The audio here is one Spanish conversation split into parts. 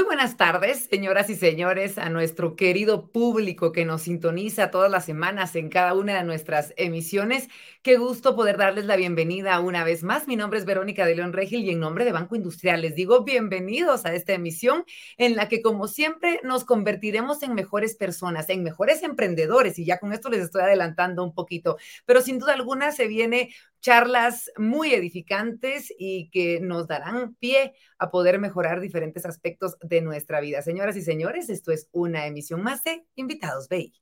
Muy buenas tardes, señoras y señores, a nuestro querido público que nos sintoniza todas las semanas en cada una de nuestras emisiones. Qué gusto poder darles la bienvenida una vez más. Mi nombre es Verónica de León Regil y en nombre de Banco Industrial les digo bienvenidos a esta emisión en la que, como siempre, nos convertiremos en mejores personas, en mejores emprendedores. Y ya con esto les estoy adelantando un poquito, pero sin duda alguna se viene charlas muy edificantes y que nos darán pie a poder mejorar diferentes aspectos de nuestra vida. Señoras y señores, esto es una emisión más de Invitados BI.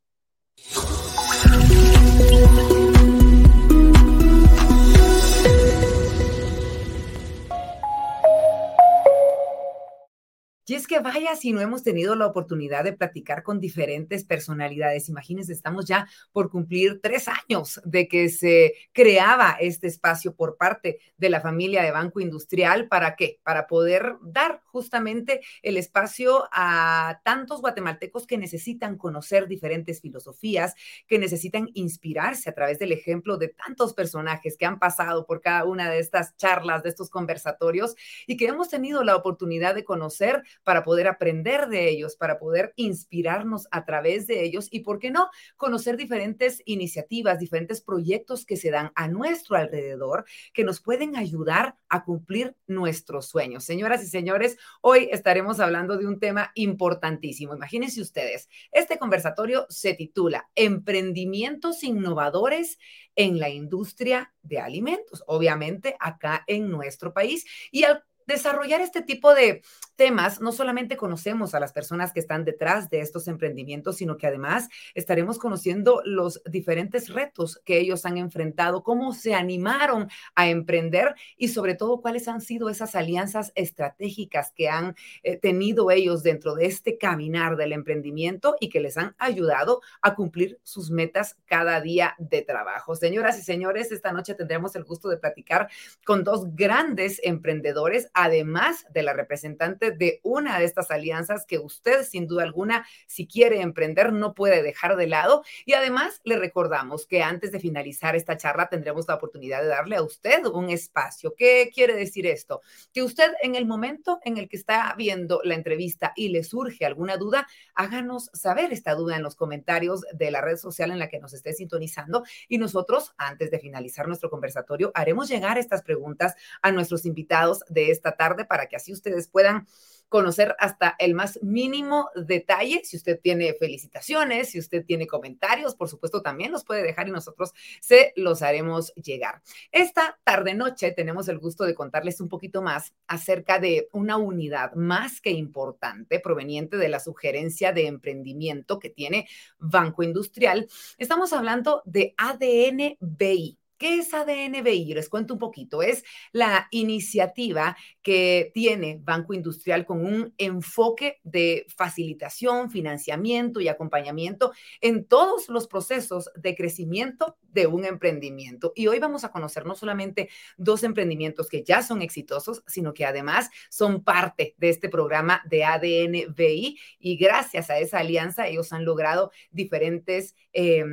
Y es que vaya si no hemos tenido la oportunidad de platicar con diferentes personalidades. Imagínense, estamos ya por cumplir tres años de que se creaba este espacio por parte de la familia de Banco Industrial. ¿Para qué? Para poder dar justamente el espacio a tantos guatemaltecos que necesitan conocer diferentes filosofías, que necesitan inspirarse a través del ejemplo de tantos personajes que han pasado por cada una de estas charlas, de estos conversatorios y que hemos tenido la oportunidad de conocer para poder aprender de ellos, para poder inspirarnos a través de ellos y, ¿por qué no?, conocer diferentes iniciativas, diferentes proyectos que se dan a nuestro alrededor que nos pueden ayudar a cumplir nuestros sueños. Señoras y señores, hoy estaremos hablando de un tema importantísimo. Imagínense ustedes, este conversatorio se titula Emprendimientos innovadores en la industria de alimentos, obviamente acá en nuestro país. Y al desarrollar este tipo de temas, no solamente conocemos a las personas que están detrás de estos emprendimientos, sino que además estaremos conociendo los diferentes retos que ellos han enfrentado, cómo se animaron a emprender y sobre todo cuáles han sido esas alianzas estratégicas que han eh, tenido ellos dentro de este caminar del emprendimiento y que les han ayudado a cumplir sus metas cada día de trabajo. Señoras y señores, esta noche tendremos el gusto de platicar con dos grandes emprendedores, además de la representante de una de estas alianzas que usted, sin duda alguna, si quiere emprender, no puede dejar de lado. Y además, le recordamos que antes de finalizar esta charla tendremos la oportunidad de darle a usted un espacio. ¿Qué quiere decir esto? Que usted en el momento en el que está viendo la entrevista y le surge alguna duda, háganos saber esta duda en los comentarios de la red social en la que nos esté sintonizando y nosotros, antes de finalizar nuestro conversatorio, haremos llegar estas preguntas a nuestros invitados de esta tarde para que así ustedes puedan conocer hasta el más mínimo detalle. Si usted tiene felicitaciones, si usted tiene comentarios, por supuesto, también los puede dejar y nosotros se los haremos llegar. Esta tarde noche tenemos el gusto de contarles un poquito más acerca de una unidad más que importante proveniente de la sugerencia de emprendimiento que tiene Banco Industrial. Estamos hablando de ADN BI. ¿Qué es ADNBI? Les cuento un poquito. Es la iniciativa que tiene Banco Industrial con un enfoque de facilitación, financiamiento y acompañamiento en todos los procesos de crecimiento de un emprendimiento. Y hoy vamos a conocer no solamente dos emprendimientos que ya son exitosos, sino que además son parte de este programa de ADNBI y gracias a esa alianza ellos han logrado diferentes... Eh,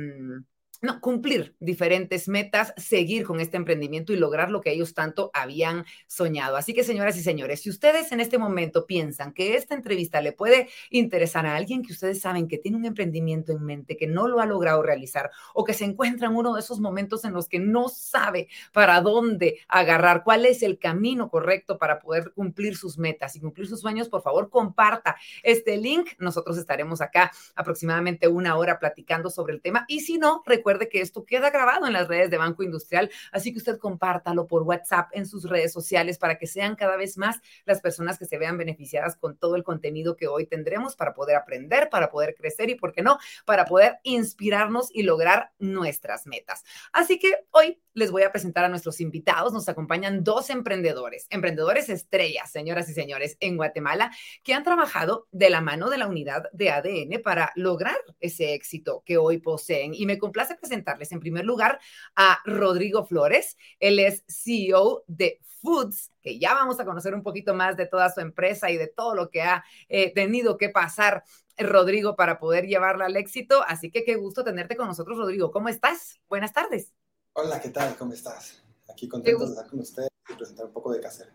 no, cumplir diferentes metas, seguir con este emprendimiento y lograr lo que ellos tanto habían soñado. Así que, señoras y señores, si ustedes en este momento piensan que esta entrevista le puede interesar a alguien que ustedes saben que tiene un emprendimiento en mente, que no lo ha logrado realizar o que se encuentra en uno de esos momentos en los que no sabe para dónde agarrar, cuál es el camino correcto para poder cumplir sus metas y cumplir sus sueños, por favor, comparta este link. Nosotros estaremos acá aproximadamente una hora platicando sobre el tema y si no, recuerden Recuerde que esto queda grabado en las redes de Banco Industrial, así que usted compártalo por WhatsApp en sus redes sociales para que sean cada vez más las personas que se vean beneficiadas con todo el contenido que hoy tendremos para poder aprender, para poder crecer y, ¿por qué no?, para poder inspirarnos y lograr nuestras metas. Así que hoy les voy a presentar a nuestros invitados. Nos acompañan dos emprendedores, emprendedores estrellas, señoras y señores, en Guatemala, que han trabajado de la mano de la unidad de ADN para lograr ese éxito que hoy poseen. Y me complace presentarles en primer lugar a Rodrigo Flores. Él es CEO de Foods, que ya vamos a conocer un poquito más de toda su empresa y de todo lo que ha eh, tenido que pasar Rodrigo para poder llevarla al éxito. Así que qué gusto tenerte con nosotros, Rodrigo. ¿Cómo estás? Buenas tardes. Hola, ¿qué tal? ¿Cómo estás? Aquí contento de estar con ustedes y presentar un poco de Casera.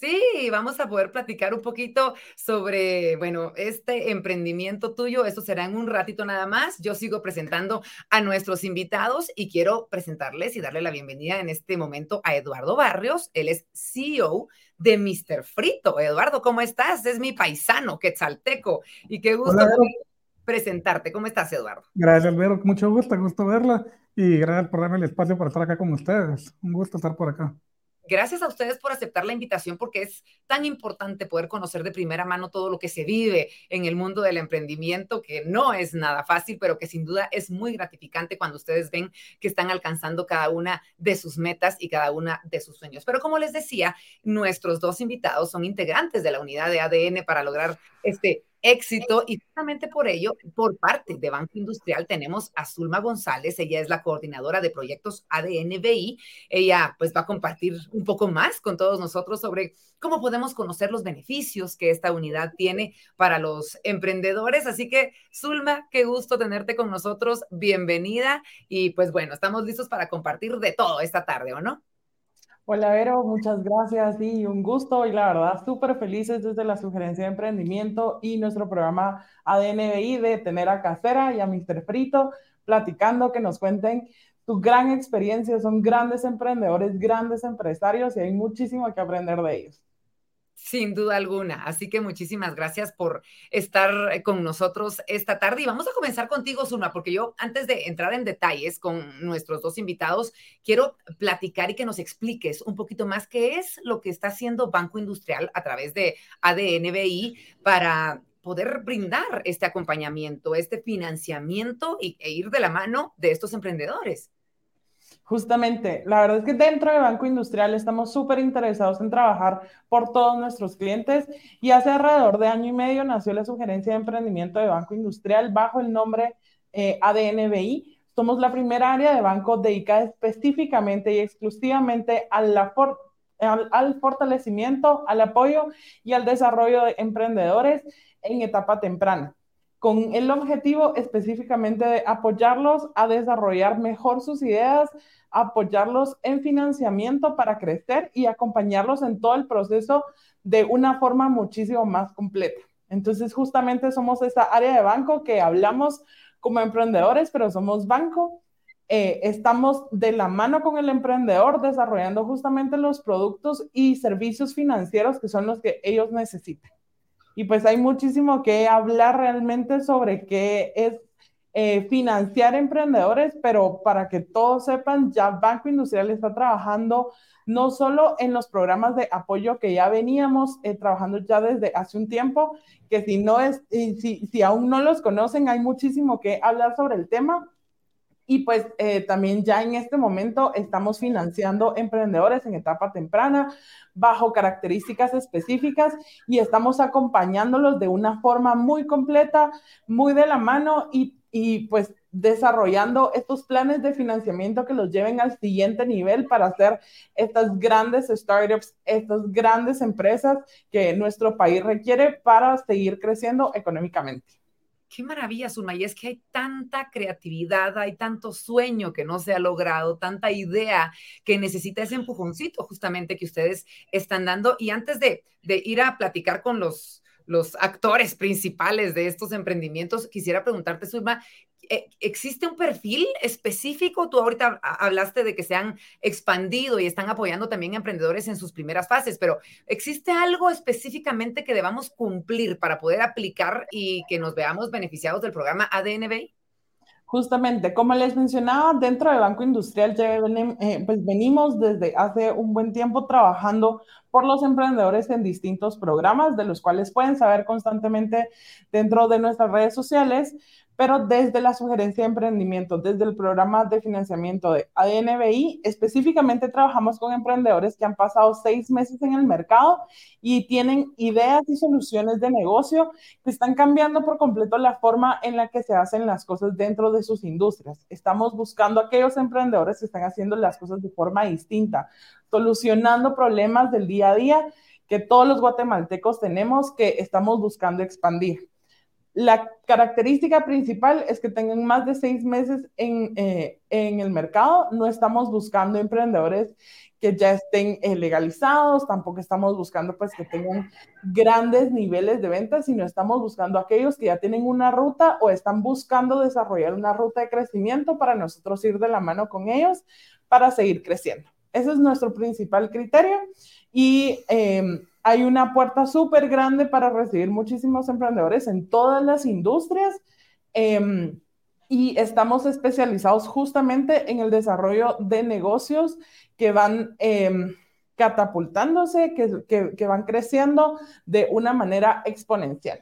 Sí, vamos a poder platicar un poquito sobre, bueno, este emprendimiento tuyo. Eso será en un ratito nada más. Yo sigo presentando a nuestros invitados y quiero presentarles y darle la bienvenida en este momento a Eduardo Barrios. Él es CEO de Mr. Frito. Eduardo, ¿cómo estás? Es mi paisano, quetzalteco. Y qué gusto presentarte. ¿Cómo estás, Eduardo? Gracias, Albero. Mucho gusto, gusto verla. Y gracias por darme el espacio para estar acá con ustedes. Un gusto estar por acá. Gracias a ustedes por aceptar la invitación porque es tan importante poder conocer de primera mano todo lo que se vive en el mundo del emprendimiento, que no es nada fácil, pero que sin duda es muy gratificante cuando ustedes ven que están alcanzando cada una de sus metas y cada una de sus sueños. Pero como les decía, nuestros dos invitados son integrantes de la unidad de ADN para lograr este éxito y justamente por ello, por parte de Banco Industrial tenemos a Zulma González, ella es la coordinadora de proyectos ADNBI, ella pues va a compartir un poco más con todos nosotros sobre cómo podemos conocer los beneficios que esta unidad tiene para los emprendedores, así que Zulma, qué gusto tenerte con nosotros, bienvenida y pues bueno, estamos listos para compartir de todo esta tarde, ¿o no? Hola, Vero, muchas gracias y un gusto y la verdad súper felices desde la sugerencia de emprendimiento y nuestro programa ADNBI de tener a Casera y a Mr. Frito platicando, que nos cuenten tu gran experiencia. Son grandes emprendedores, grandes empresarios y hay muchísimo que aprender de ellos. Sin duda alguna. Así que muchísimas gracias por estar con nosotros esta tarde. Y vamos a comenzar contigo, Zuna, porque yo antes de entrar en detalles con nuestros dos invitados, quiero platicar y que nos expliques un poquito más qué es lo que está haciendo Banco Industrial a través de ADNBI para poder brindar este acompañamiento, este financiamiento y, e ir de la mano de estos emprendedores. Justamente, la verdad es que dentro de Banco Industrial estamos súper interesados en trabajar por todos nuestros clientes y hace alrededor de año y medio nació la sugerencia de emprendimiento de Banco Industrial bajo el nombre eh, ADNBI. Somos la primera área de banco dedicada específicamente y exclusivamente al, al fortalecimiento, al apoyo y al desarrollo de emprendedores en etapa temprana con el objetivo específicamente de apoyarlos a desarrollar mejor sus ideas, apoyarlos en financiamiento para crecer y acompañarlos en todo el proceso de una forma muchísimo más completa. Entonces, justamente somos esa área de banco que hablamos como emprendedores, pero somos banco. Eh, estamos de la mano con el emprendedor desarrollando justamente los productos y servicios financieros que son los que ellos necesitan. Y pues hay muchísimo que hablar realmente sobre qué es eh, financiar emprendedores, pero para que todos sepan, ya Banco Industrial está trabajando no solo en los programas de apoyo que ya veníamos eh, trabajando ya desde hace un tiempo, que si no es, si, si aún no los conocen, hay muchísimo que hablar sobre el tema, y pues eh, también ya en este momento estamos financiando emprendedores en etapa temprana bajo características específicas y estamos acompañándolos de una forma muy completa, muy de la mano y, y pues desarrollando estos planes de financiamiento que los lleven al siguiente nivel para hacer estas grandes startups, estas grandes empresas que nuestro país requiere para seguir creciendo económicamente. Qué maravilla, Zulma. Y es que hay tanta creatividad, hay tanto sueño que no se ha logrado, tanta idea que necesita ese empujoncito justamente que ustedes están dando. Y antes de, de ir a platicar con los, los actores principales de estos emprendimientos, quisiera preguntarte, Zulma, ¿existe un perfil específico? Tú ahorita hablaste de que se han expandido y están apoyando también a emprendedores en sus primeras fases, pero ¿existe algo específicamente que debamos cumplir para poder aplicar y que nos veamos beneficiados del programa ADNB? Justamente, como les mencionaba, dentro de Banco Industrial ya eh, pues venimos desde hace un buen tiempo trabajando por los emprendedores en distintos programas, de los cuales pueden saber constantemente dentro de nuestras redes sociales, pero desde la sugerencia de emprendimiento, desde el programa de financiamiento de ADNBI, específicamente trabajamos con emprendedores que han pasado seis meses en el mercado y tienen ideas y soluciones de negocio que están cambiando por completo la forma en la que se hacen las cosas dentro de sus industrias. Estamos buscando a aquellos emprendedores que están haciendo las cosas de forma distinta, solucionando problemas del día a día que todos los guatemaltecos tenemos que estamos buscando expandir. La característica principal es que tengan más de seis meses en, eh, en el mercado. No estamos buscando emprendedores que ya estén eh, legalizados, tampoco estamos buscando pues que tengan grandes niveles de ventas, sino estamos buscando aquellos que ya tienen una ruta o están buscando desarrollar una ruta de crecimiento para nosotros ir de la mano con ellos para seguir creciendo. Ese es nuestro principal criterio y em, hay una puerta súper grande para recibir muchísimos emprendedores en todas las industrias. Em, y estamos especializados justamente en el desarrollo de negocios que van em, catapultándose, que, que, van creciendo de una manera exponencial.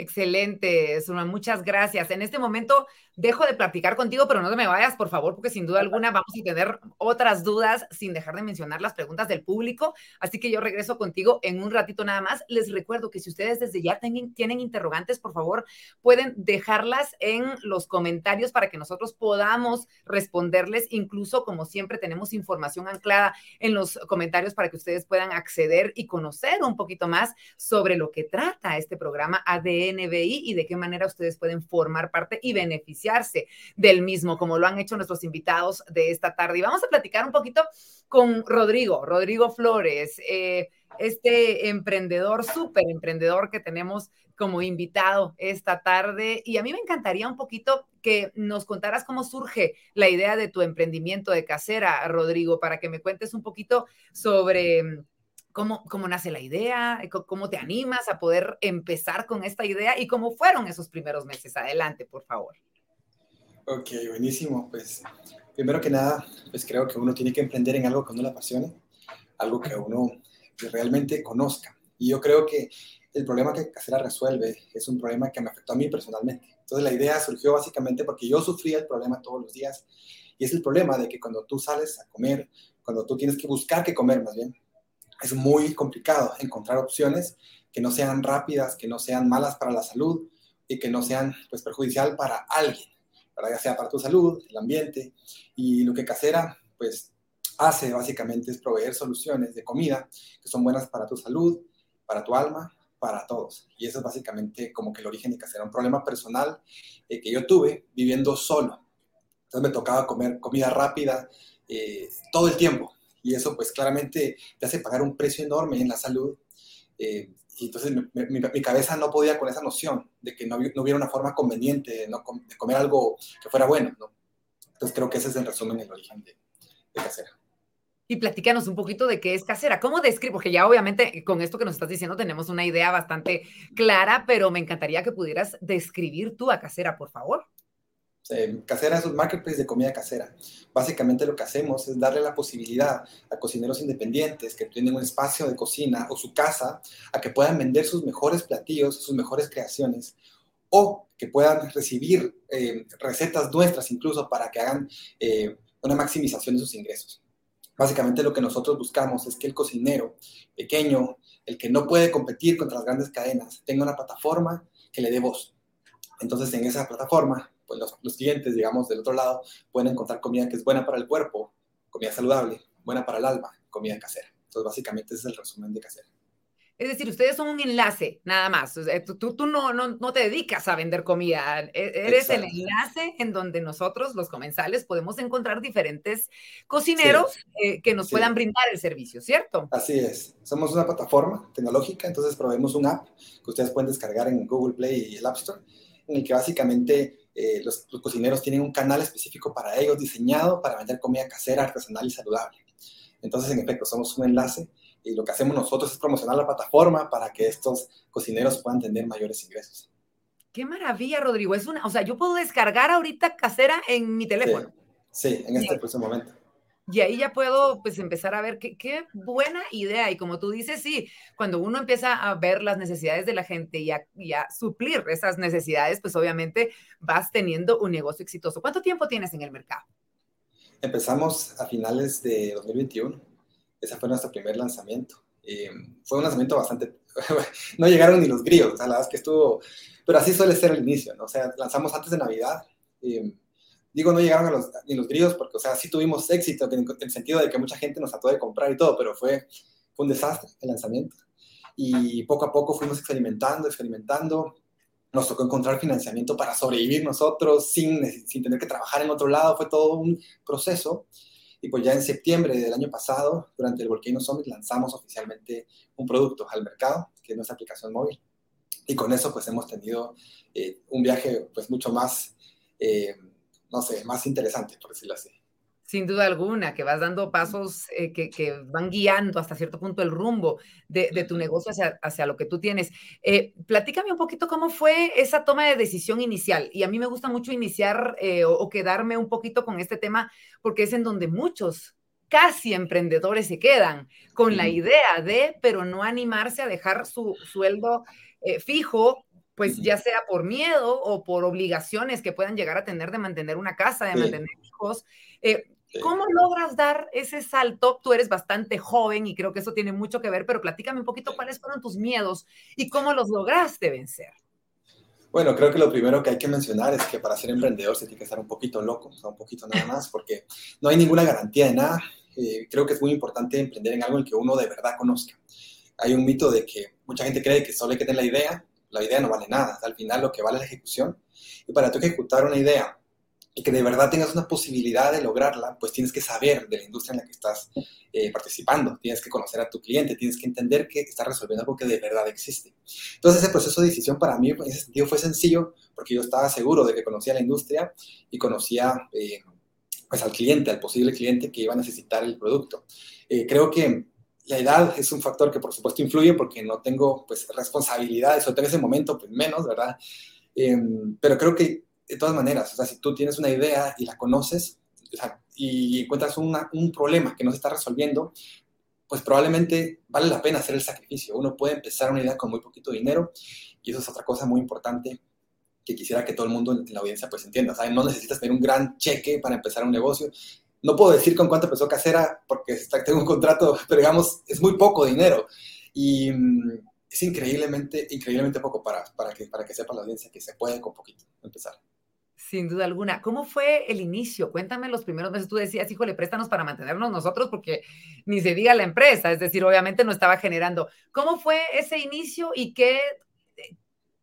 Excelente, Suma, muchas gracias. En este momento dejo de platicar contigo, pero no te me vayas, por favor, porque sin duda alguna vamos a tener otras dudas sin dejar de mencionar las preguntas del público. Así que yo regreso contigo en un ratito nada más. Les recuerdo que si ustedes desde ya tienen interrogantes, por favor, pueden dejarlas en los comentarios para que nosotros podamos responderles. Incluso, como siempre, tenemos información anclada en los comentarios para que ustedes puedan acceder y conocer un poquito más sobre lo que trata este programa Y de qué manera ustedes pueden formar parte y beneficiar del mismo, como lo han hecho nuestros invitados de esta tarde. Y vamos a platicar un poquito con Rodrigo, Rodrigo Flores, eh, este emprendedor, súper emprendedor que tenemos como invitado esta tarde. Y a mí me encantaría un poquito que nos contaras cómo surge la idea de tu emprendimiento de casera, Rodrigo, para que me cuentes un poquito sobre cómo, cómo nace la idea, cómo te animas a poder empezar con esta idea y cómo fueron esos primeros meses. Adelante, por favor. Ok, buenísimo. Pues primero que nada, pues creo que uno tiene que emprender en algo que uno le apasione, algo que uno realmente conozca. Y yo creo que el problema que Casera resuelve es un problema que me afectó a mí personalmente. Entonces la idea surgió básicamente porque yo sufría el problema todos los días. Y es el problema de que cuando tú sales a comer, cuando tú tienes que buscar qué comer más bien, es muy complicado encontrar opciones que no sean rápidas, que no sean malas para la salud y que no sean pues perjudicial para alguien ya sea para tu salud, el ambiente. Y lo que Casera pues hace básicamente es proveer soluciones de comida que son buenas para tu salud, para tu alma, para todos. Y eso es básicamente como que el origen de Casera, un problema personal eh, que yo tuve viviendo solo. Entonces me tocaba comer comida rápida eh, todo el tiempo. Y eso pues claramente te hace pagar un precio enorme en la salud. Eh, y entonces mi, cabeza no podía con esa noción de que no, hubiera una forma conveniente de, no, comer algo que fuera bueno, ¿no? Entonces creo que ese es el resumen, el origen de, casera. Y platícanos un poquito de qué es casera. ¿Cómo describo? Porque ya obviamente con esto que nos estás diciendo tenemos una idea bastante clara, pero me encantaría que pudieras describir tú a casera, por favor. Eh, casera es un marketplace de comida casera. Básicamente lo que hacemos es darle la posibilidad a cocineros independientes que tienen un espacio de cocina o su casa a que puedan vender sus mejores platillos, sus mejores creaciones o que puedan recibir eh, recetas nuestras incluso para que hagan eh, una maximización de sus ingresos. Básicamente lo que nosotros buscamos es que el cocinero pequeño, el que no puede competir contra las grandes cadenas, tenga una plataforma que le dé voz. Entonces en esa plataforma pues los, clientes, digamos, del otro lado, pueden encontrar comida que es buena para el cuerpo, comida saludable, buena para el alma, comida casera. Entonces, básicamente ese es el resumen de casera. Es decir, ustedes son un enlace, nada más. tú, tú no, no, no, te dedicas a vender comida. E, eres el enlace en donde nosotros, los comensales, podemos encontrar diferentes cocineros eh, que nos puedan brindar el servicio, ¿cierto? Así es. Somos una plataforma tecnológica, entonces proveemos un app que ustedes pueden descargar en Google Play y el App Store, en el que básicamente eh, los, cocineros tienen un canal específico para ellos diseñado para vender comida casera, artesanal y saludable. Entonces, en efecto, somos un enlace y lo que hacemos nosotros es promocionar la plataforma para que estos cocineros puedan tener mayores ingresos. Qué maravilla, Rodrigo. Es una, o sea, yo puedo descargar ahorita casera en mi teléfono. Sí, en este preciso momento. Y ahí ya puedo pues empezar a ver qué, qué, buena idea. Y como tú dices, sí, cuando uno empieza a ver las necesidades de la gente y a, suplir esas necesidades, pues obviamente vas teniendo un negocio exitoso. ¿Cuánto tiempo tienes en el mercado? Empezamos a finales de 2021. Ese fue nuestro primer lanzamiento. Eh, fue un lanzamiento bastante... no llegaron ni los grillos, la verdad es que estuvo... Pero así suele ser el inicio, ¿no? O sea, lanzamos antes de Navidad. Eh, digo, no llegaron a los, ni los grillos porque, o sea, sí tuvimos éxito en, el sentido de que mucha gente nos trató de comprar y todo, pero fue, fue un desastre el lanzamiento. Y poco a poco fuimos experimentando, experimentando. nos tocó encontrar financiamiento para sobrevivir nosotros sin, sin tener que trabajar en otro lado, fue todo un proceso. Y pues ya en septiembre del año pasado, durante el Volcano Summit, lanzamos oficialmente un producto al mercado, que es nuestra aplicación móvil. Y con eso pues hemos tenido eh, un viaje pues mucho más, eh, no sé, más interesante, por decirlo así. Sin duda alguna, que vas dando pasos eh, que, que, van guiando hasta cierto punto el rumbo de, de tu negocio hacia, hacia, lo que tú tienes. Eh, platícame un poquito cómo fue esa toma de decisión inicial. Y a mí me gusta mucho iniciar eh, o, o, quedarme un poquito con este tema porque es en donde muchos, casi emprendedores, se quedan con la idea de, pero no animarse a dejar su sueldo eh, fijo pues ya sea por miedo o por obligaciones que puedan llegar a tener de mantener una casa, de sí. mantener hijos. Eh, ¿Cómo logras dar ese salto? Tú eres bastante joven y creo que eso tiene mucho que ver, pero platícame un poquito cuáles fueron tus miedos y cómo los lograste vencer. Bueno, creo que lo primero que hay que mencionar es que para ser emprendedor se tiene que estar un poquito loco, o sea, un poquito nada más, porque no hay ninguna garantía de nada. Eh, creo que es muy importante emprender en algo en que uno de verdad conozca. Hay un mito de que mucha gente cree que solo hay que tener la idea, la idea no vale nada, al final lo que vale es la ejecución. Y para tú ejecutar una idea y que de verdad tengas una posibilidad de lograrla, pues tienes que saber de la industria en la que estás eh, participando, tienes que conocer a tu cliente, tienes que entender que estás resolviendo algo que de verdad existe. Entonces ese proceso de decisión para mí en ese sentido fue sencillo porque yo estaba seguro de que conocía la industria y conocía eh, pues al cliente, al posible cliente que iba a necesitar el producto. Eh, creo que la edad es un factor que por supuesto influye porque no tengo pues responsabilidades, o en ese momento pues menos, ¿verdad? pero creo que de todas maneras, o sea, si tú tienes una idea y la conoces y encuentras una, un problema que no se está resolviendo, pues probablemente vale la pena hacer el sacrificio. Uno puede empezar una idea con muy poquito dinero y eso es otra cosa muy importante que quisiera que todo el mundo en la audiencia pues entienda. ¿sabes? No necesitas tener un gran cheque para empezar un negocio. No puedo decir con cuánto empezó Casera porque tengo un contrato, pero digamos, es muy poco dinero. Y mm, es increíblemente, increíblemente poco para, para, que, para que sepa la audiencia que se puede con poquito empezar. Sin duda alguna. ¿Cómo fue el inicio? Cuéntame los primeros meses. Tú decías, híjole, préstanos para mantenernos nosotros porque ni se diga la empresa. Es decir, obviamente no estaba generando. ¿Cómo fue ese inicio y qué,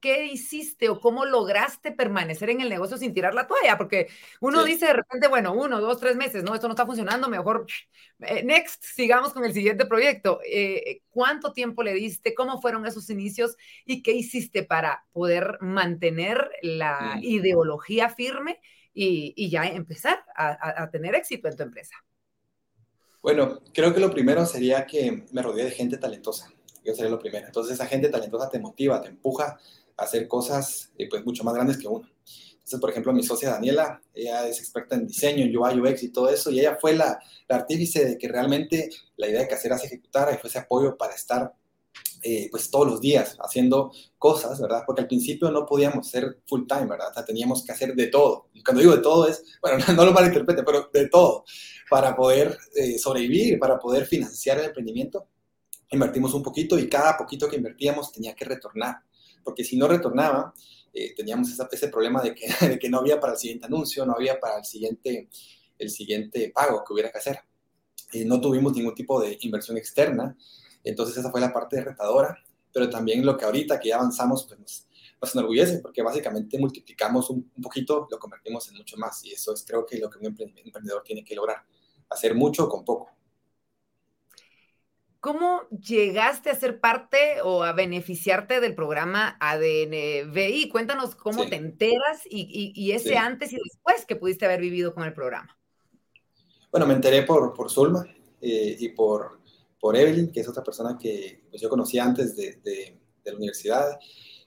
qué hiciste o cómo lograste permanecer en el negocio sin tirar la toalla? Porque uno sí. dice de repente, bueno, uno, dos, tres meses, no, esto no está funcionando, mejor eh, next, sigamos con el siguiente proyecto. Eh, ¿Cuánto tiempo le diste? ¿Cómo fueron esos inicios? ¿Y qué hiciste para poder mantener la mm. ideología firme y, y ya empezar a, a, a tener éxito en tu empresa? Bueno, creo que lo primero sería que me rodeé de gente talentosa. Yo sería lo primero. Entonces, esa gente talentosa te motiva, te empuja hacer cosas eh, pues mucho más grandes que uno. Entonces, por ejemplo, mi socia Daniela, ella es experta en diseño, en UI, UX y todo eso, y ella fue la, la artífice de que realmente la idea de que Casera se ejecutara y fue ese apoyo para estar eh, pues todos los días haciendo cosas, ¿verdad? Porque al principio no podíamos ser full time, ¿verdad? O teníamos que hacer de todo. Y cuando digo de todo es, bueno, no lo malinterprete, pero de todo, para poder eh, sobrevivir, para poder financiar el emprendimiento. Invertimos un poquito y cada poquito que invertíamos tenía que retornar porque si no retornaba, eh, teníamos esa, ese problema de que, de no había para el siguiente anuncio, no había para el siguiente, el siguiente pago que hubiera que hacer. No tuvimos ningún tipo de inversión externa, entonces esa fue la parte retadora, pero también lo que ahorita que ya avanzamos, pues nos, nos enorgullece, porque básicamente multiplicamos un, un, poquito, lo convertimos en mucho más, y eso es creo que lo que un emprendedor tiene que lograr, hacer mucho con poco. ¿Cómo llegaste a ser parte o a beneficiarte del programa ADNBI? Cuéntanos cómo sí. te enteras y, y, y ese sí. antes y después que pudiste haber vivido con el programa. Bueno, me enteré por, por Zulma eh, y por, por Evelyn, que es otra persona que pues, yo conocía antes de, de, de la universidad.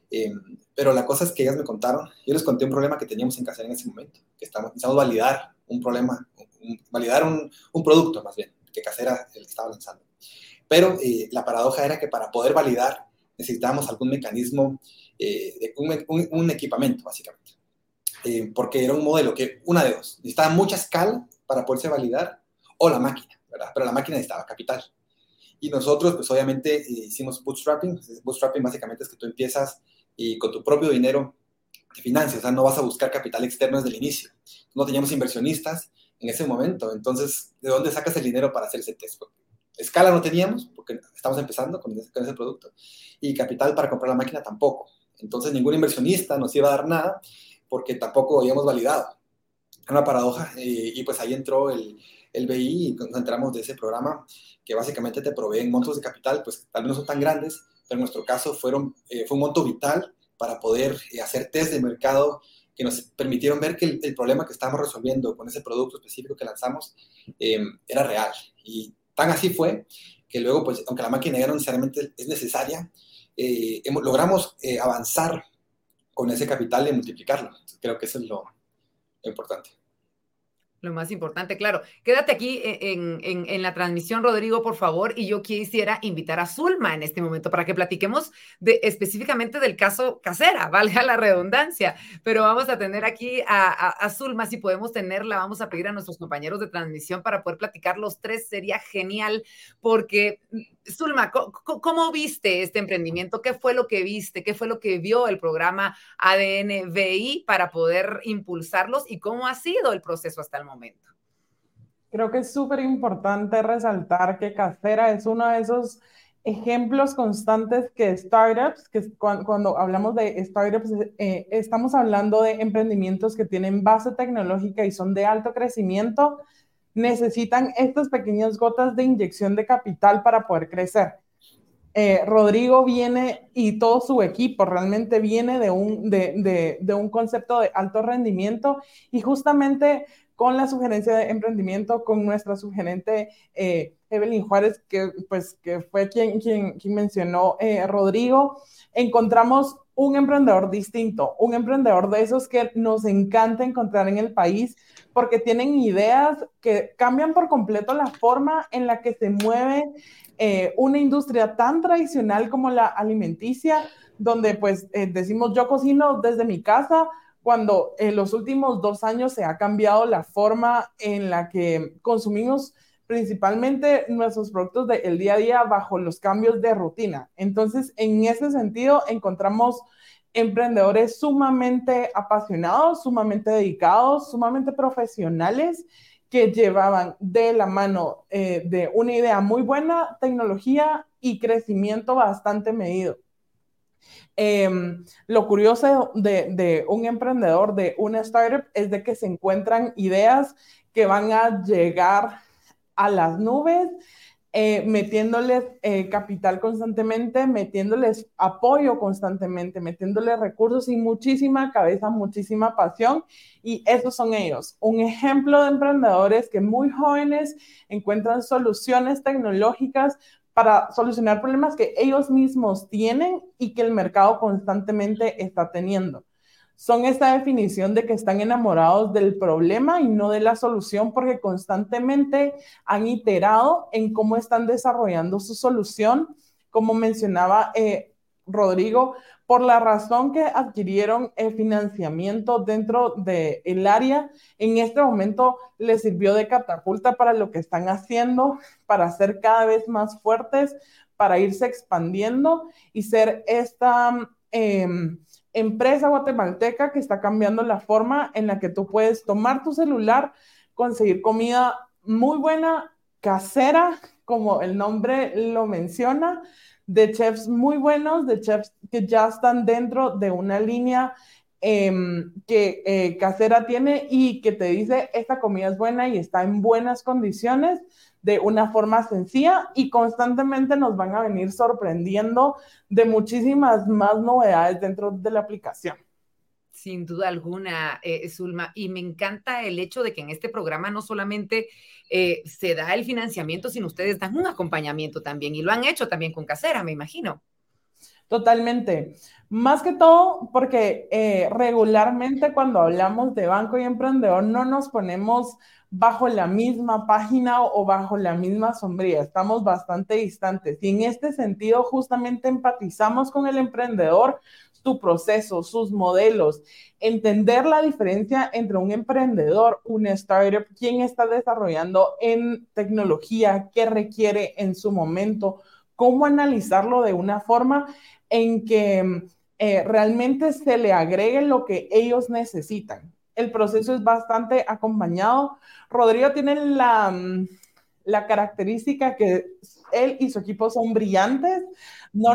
Eh, pero la cosa es que ellas me contaron, yo les conté un problema que teníamos en casa en ese momento, que estamos, necesitamos validar un problema, un, validar un, un producto más bien, que Casera estaba lanzando. Pero eh, la paradoja era que para poder validar necesitábamos algún mecanismo, eh, un, un, un, equipamiento, básicamente. Eh, porque era un modelo que, una de dos, necesitaba mucha escala para poderse validar, o la máquina, ¿verdad? Pero la máquina necesitaba capital. Y nosotros, pues obviamente, eh, hicimos bootstrapping. Bootstrapping básicamente es que tú empiezas y con tu propio dinero te financias, o sea, no vas a buscar capital externo desde el inicio. No teníamos inversionistas en ese momento, entonces, ¿de dónde sacas el dinero para hacer ese test? Escala no teníamos, porque estamos empezando con ese, producto. Y capital para comprar la máquina tampoco. Entonces ningún inversionista nos iba a dar nada porque tampoco habíamos validado. Una paradoja. y pues ahí entró el, el BI y nos enteramos de ese programa que básicamente te proveen montos de capital, pues tal vez no son tan grandes, pero en nuestro caso fueron, eh, fue un monto vital para poder eh, hacer test de mercado que nos permitieron ver que el, problema que estábamos resolviendo con ese producto específico que lanzamos em, era real. Y tan así fue que luego, pues, aunque la máquina ya no necesariamente es necesaria, eh, logramos avanzar con ese capital y multiplicarlo. Creo que eso es lo importante. Lo más importante, claro. Quédate aquí e, en, la transmisión, Rodrigo, por favor, y yo quisiera invitar a Zulma en este momento para que platiquemos de, específicamente del caso casera, valga la redundancia, pero vamos a tener aquí a, Zulma, si podemos tenerla, vamos a pedir a nuestros compañeros de transmisión para poder platicar los tres, sería genial, porque Zulma, ¿cómo, viste este emprendimiento? ¿Qué fue lo que viste? ¿Qué fue lo que vio el programa ADN VI para poder impulsarlos y cómo ha sido el proceso hasta el momento? Creo que es súper importante resaltar que Casera es uno de esos ejemplos constantes que startups, que cuando, hablamos de startups, eh, estamos hablando de emprendimientos que tienen base tecnológica y son de alto crecimiento, necesitan estas pequeñas gotas de inyección de capital para poder crecer. Eh, Rodrigo viene y todo su equipo realmente viene de un, de, un concepto de alto rendimiento y justamente con la sugerencia de emprendimiento, con nuestra sugerente eh, Evelyn Juárez, que, pues, que fue quien, quien, quien mencionó eh, Rodrigo, encontramos un emprendedor distinto, un emprendedor de esos que nos encanta encontrar en el país porque tienen ideas que cambian por completo la forma en la que se mueve eh, una industria tan tradicional como la alimenticia, donde pues eh, decimos yo cocino desde mi casa, cuando en los últimos dos años se ha cambiado la forma en la que consumimos principalmente nuestros productos del día a día bajo los cambios de rutina. Entonces, en ese sentido, encontramos emprendedores sumamente apasionados, sumamente dedicados, sumamente profesionales que llevaban de la mano eh, de una idea muy buena, tecnología y crecimiento bastante medido. Em, lo curioso de, de, un emprendedor, de una startup, es de que se encuentran ideas que van a llegar a las nubes, eh, metiéndoles eh, capital constantemente, metiéndoles apoyo constantemente, metiéndoles recursos y muchísima cabeza, muchísima pasión. Y esos son ellos. Un ejemplo de emprendedores que muy jóvenes encuentran soluciones tecnológicas para solucionar problemas que ellos mismos tienen y que el mercado constantemente está teniendo son esta definición de que están enamorados del problema y no de la solución porque constantemente han iterado en cómo están desarrollando su solución, como mencionaba eh, Rodrigo, por la razón que adquirieron el financiamiento dentro del área, en este momento les sirvió de catapulta para lo que están haciendo, para ser cada vez más fuertes, para irse expandiendo y ser esta... Em, empresa guatemalteca que está cambiando la forma en la que tú puedes tomar tu celular, conseguir comida muy buena, casera, como el nombre lo menciona, de chefs muy buenos, de chefs que ya están dentro de una línea em, que eh, casera tiene y que te dice, esta comida es buena y está en buenas condiciones de una forma sencilla y constantemente nos van a venir sorprendiendo de muchísimas más novedades dentro de la aplicación. Sin duda alguna, eh, Zulma. Y me encanta el hecho de que en este programa no solamente eh, se da el financiamiento, sino ustedes dan un acompañamiento también. Y lo han hecho también con Casera, me imagino. Totalmente. Más que todo porque eh, regularmente cuando hablamos de banco y emprendedor no nos ponemos bajo la misma página o bajo la misma sombría, estamos bastante distantes. Y en este sentido, justamente empatizamos con el emprendedor, su proceso, sus modelos, entender la diferencia entre un emprendedor, un startup, quién está desarrollando en tecnología, qué requiere en su momento, cómo analizarlo de una forma en que eh, realmente se le agregue lo que ellos necesitan el proceso es bastante acompañado. Rodrigo tiene la, la característica que él y su equipo son brillantes, no,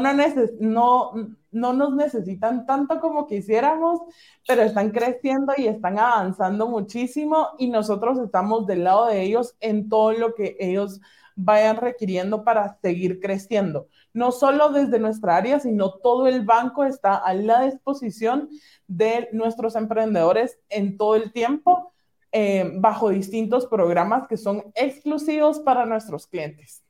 no, no nos necesitan tanto como quisiéramos, pero están creciendo y están avanzando muchísimo y nosotros estamos del lado de ellos en todo lo que ellos vayan requiriendo para seguir creciendo. No solo desde nuestra área, sino todo el banco está a la disposición de nuestros emprendedores en todo el tiempo eh, bajo distintos programas que son exclusivos para nuestros clientes.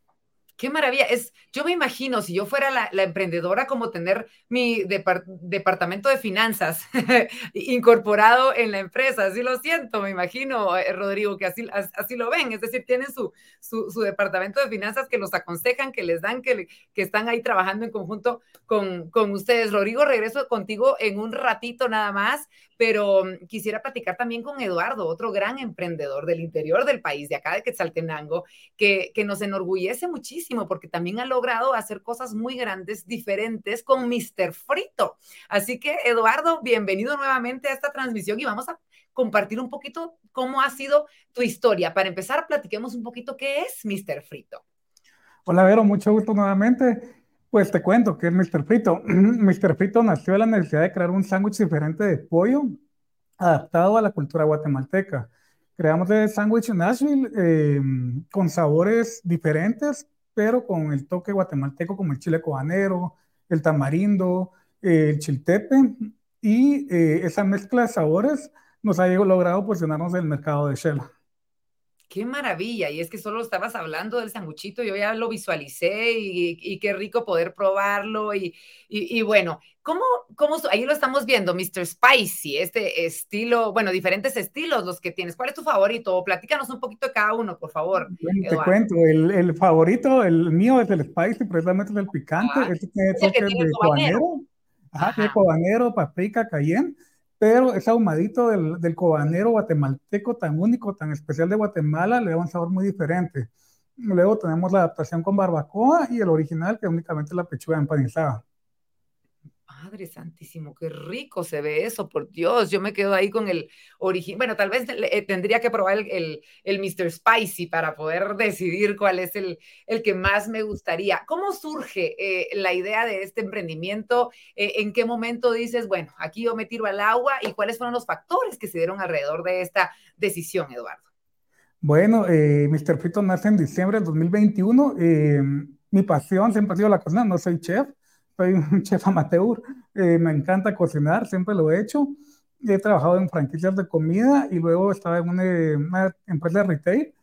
Qué maravilla. Es, yo me imagino, si yo fuera la, emprendedora, como tener mi departamento de finanzas incorporado en la empresa. Así lo siento, me imagino, eh, Rodrigo, que así, así lo ven. Es decir, tienen su, su, departamento de finanzas que los aconsejan, que les dan, que, que están ahí trabajando en conjunto con, con ustedes. Rodrigo, regreso contigo en un ratito nada más, pero mm, quisiera platicar también con Eduardo, otro gran emprendedor del interior del país, de acá de Quetzaltenango, que, que nos enorgullece muchísimo porque también ha logrado hacer cosas muy grandes, diferentes con Mr. Frito. Así que, Eduardo, bienvenido nuevamente a esta transmisión y vamos a compartir un poquito cómo ha sido tu historia. Para empezar, platiquemos un poquito qué es Mr. Frito. Hola, Vero, mucho gusto nuevamente. Pues te cuento que es Mr. Frito. Mr. Frito nació de la necesidad de crear un sándwich diferente de pollo adaptado a la cultura guatemalteca. Creamos el sándwich Nashville em, con sabores diferentes, pero con el toque guatemalteco como el chile cobanero, el tamarindo, el chiltepe y eh, esa mezcla de sabores nos ha logrado posicionarnos en el mercado de Shell. Qué maravilla. Y es que solo estabas hablando del sanguchito, yo ya lo visualicé y, qué rico poder probarlo. Y, bueno, ¿cómo, ¿cómo, ahí lo estamos viendo, Mr. Spicy, este estilo, bueno, diferentes estilos los que tienes. ¿Cuál es tu favorito? Platícanos un poquito de cada uno, por favor. te cuento, el, el, favorito, el mío es el Spicy, precisamente es el picante. Ah, este tiene toque de cobanero. Ajá, tiene cobanero, paprika, cayenne pero ese ahumadito del, del cobanero guatemalteco tan único, tan especial de Guatemala, le da un sabor muy diferente. Luego tenemos la adaptación con barbacoa y el original, que únicamente la pechuga empanizada. Madre santísimo, qué rico se ve eso, por Dios. Yo me quedo ahí con el origen. Bueno, tal vez eh, tendría que probar el, el, Mr. Spicy para poder decidir cuál es el, el que más me gustaría. ¿Cómo surge eh, la idea de este emprendimiento? Eh, ¿En qué momento dices, bueno, aquí yo me tiro al agua? ¿Y cuáles fueron los factores que se dieron alrededor de esta decisión, Eduardo? Bueno, Mr. Frito nace en diciembre del 2021. mi pasión siempre ha sido la cocina, no soy chef soy un chef amateur, eh, me encanta cocinar, siempre lo he hecho. He trabajado en franquicias de comida y luego estaba en una, empresa de retail.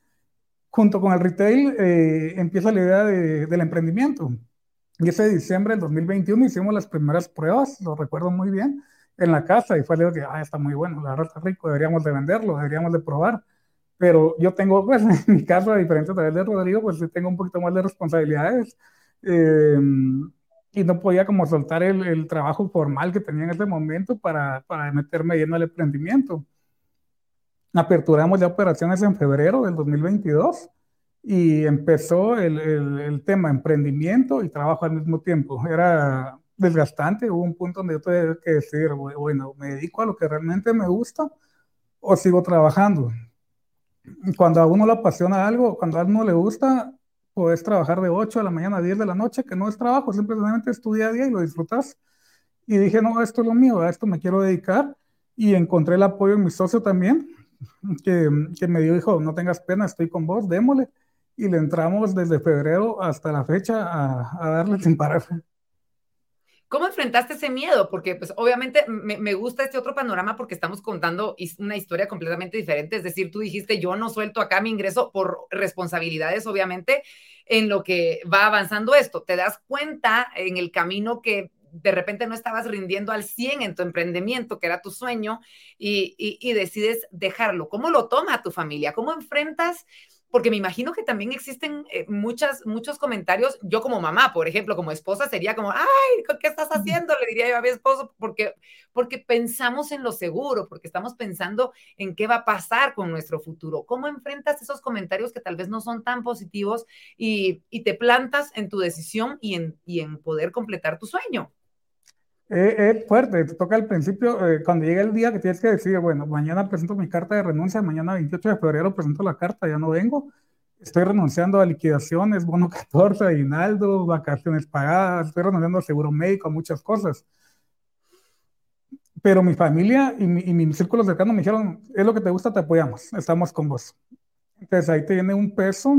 Junto con el retail eh, empieza la idea del emprendimiento. Y ese diciembre del 2021 hicimos las primeras pruebas, lo recuerdo muy bien, en la casa y fue algo que, ah, está muy bueno, la verdad está rico, deberíamos de venderlo, deberíamos de probar. Pero yo tengo, pues, en mi caso, a diferencia de Rodrigo, pues tengo un poquito más de responsabilidades. Eh, y no podía como soltar el, el, trabajo formal que tenía en ese momento para, para meterme lleno al emprendimiento. Aperturamos ya operaciones en febrero del 2022 y empezó el, el, el, tema emprendimiento y trabajo al mismo tiempo. Era desgastante, hubo un punto donde yo tuve que decir, bueno, me dedico a lo que realmente me gusta o sigo trabajando. Cuando a uno le apasiona algo, cuando a uno le gusta, puedes trabajar de 8 de la mañana a 10 de la noche, que no es trabajo, simplemente es tu día a día y lo disfrutas. Y dije, no, esto es lo mío, a esto me quiero dedicar. Y encontré el apoyo en mi socio también, que, que me dijo, no tengas pena, estoy con vos, démosle. Y le entramos desde febrero hasta la fecha a, a darle sin parar. ¿Cómo enfrentaste ese miedo? Porque pues obviamente me, gusta este otro panorama porque estamos contando una historia completamente diferente. Es decir, tú dijiste, yo no suelto acá mi ingreso por responsabilidades, obviamente, en lo que va avanzando esto. Te das cuenta en el camino que de repente no estabas rindiendo al 100 en tu emprendimiento, que era tu sueño, y, y decides dejarlo. ¿Cómo lo toma tu familia? ¿Cómo enfrentas porque me imagino que también existen eh, muchas, muchos comentarios. Yo como mamá, por ejemplo, como esposa, sería como, ay, ¿qué estás haciendo? Le diría yo a mi esposo, porque, porque pensamos en lo seguro, porque estamos pensando en qué va a pasar con nuestro futuro. ¿Cómo enfrentas esos comentarios que tal vez no son tan positivos y, y te plantas en tu decisión y en, y en poder completar tu sueño? Es fuerte, te toca al principio, eh, cuando llega el día que tienes que decir, bueno, mañana presento mi carta de renuncia, mañana 28 de febrero presento la carta, ya no vengo. estoy renunciando a liquidaciones, bono 14, aguinaldo, vacaciones pagadas, estoy renunciando a seguro médico, a muchas cosas. Pero mi familia y mi, y mi círculo cercano me dijeron, es lo que te gusta, te apoyamos, estamos con vos. Entonces ahí tiene un peso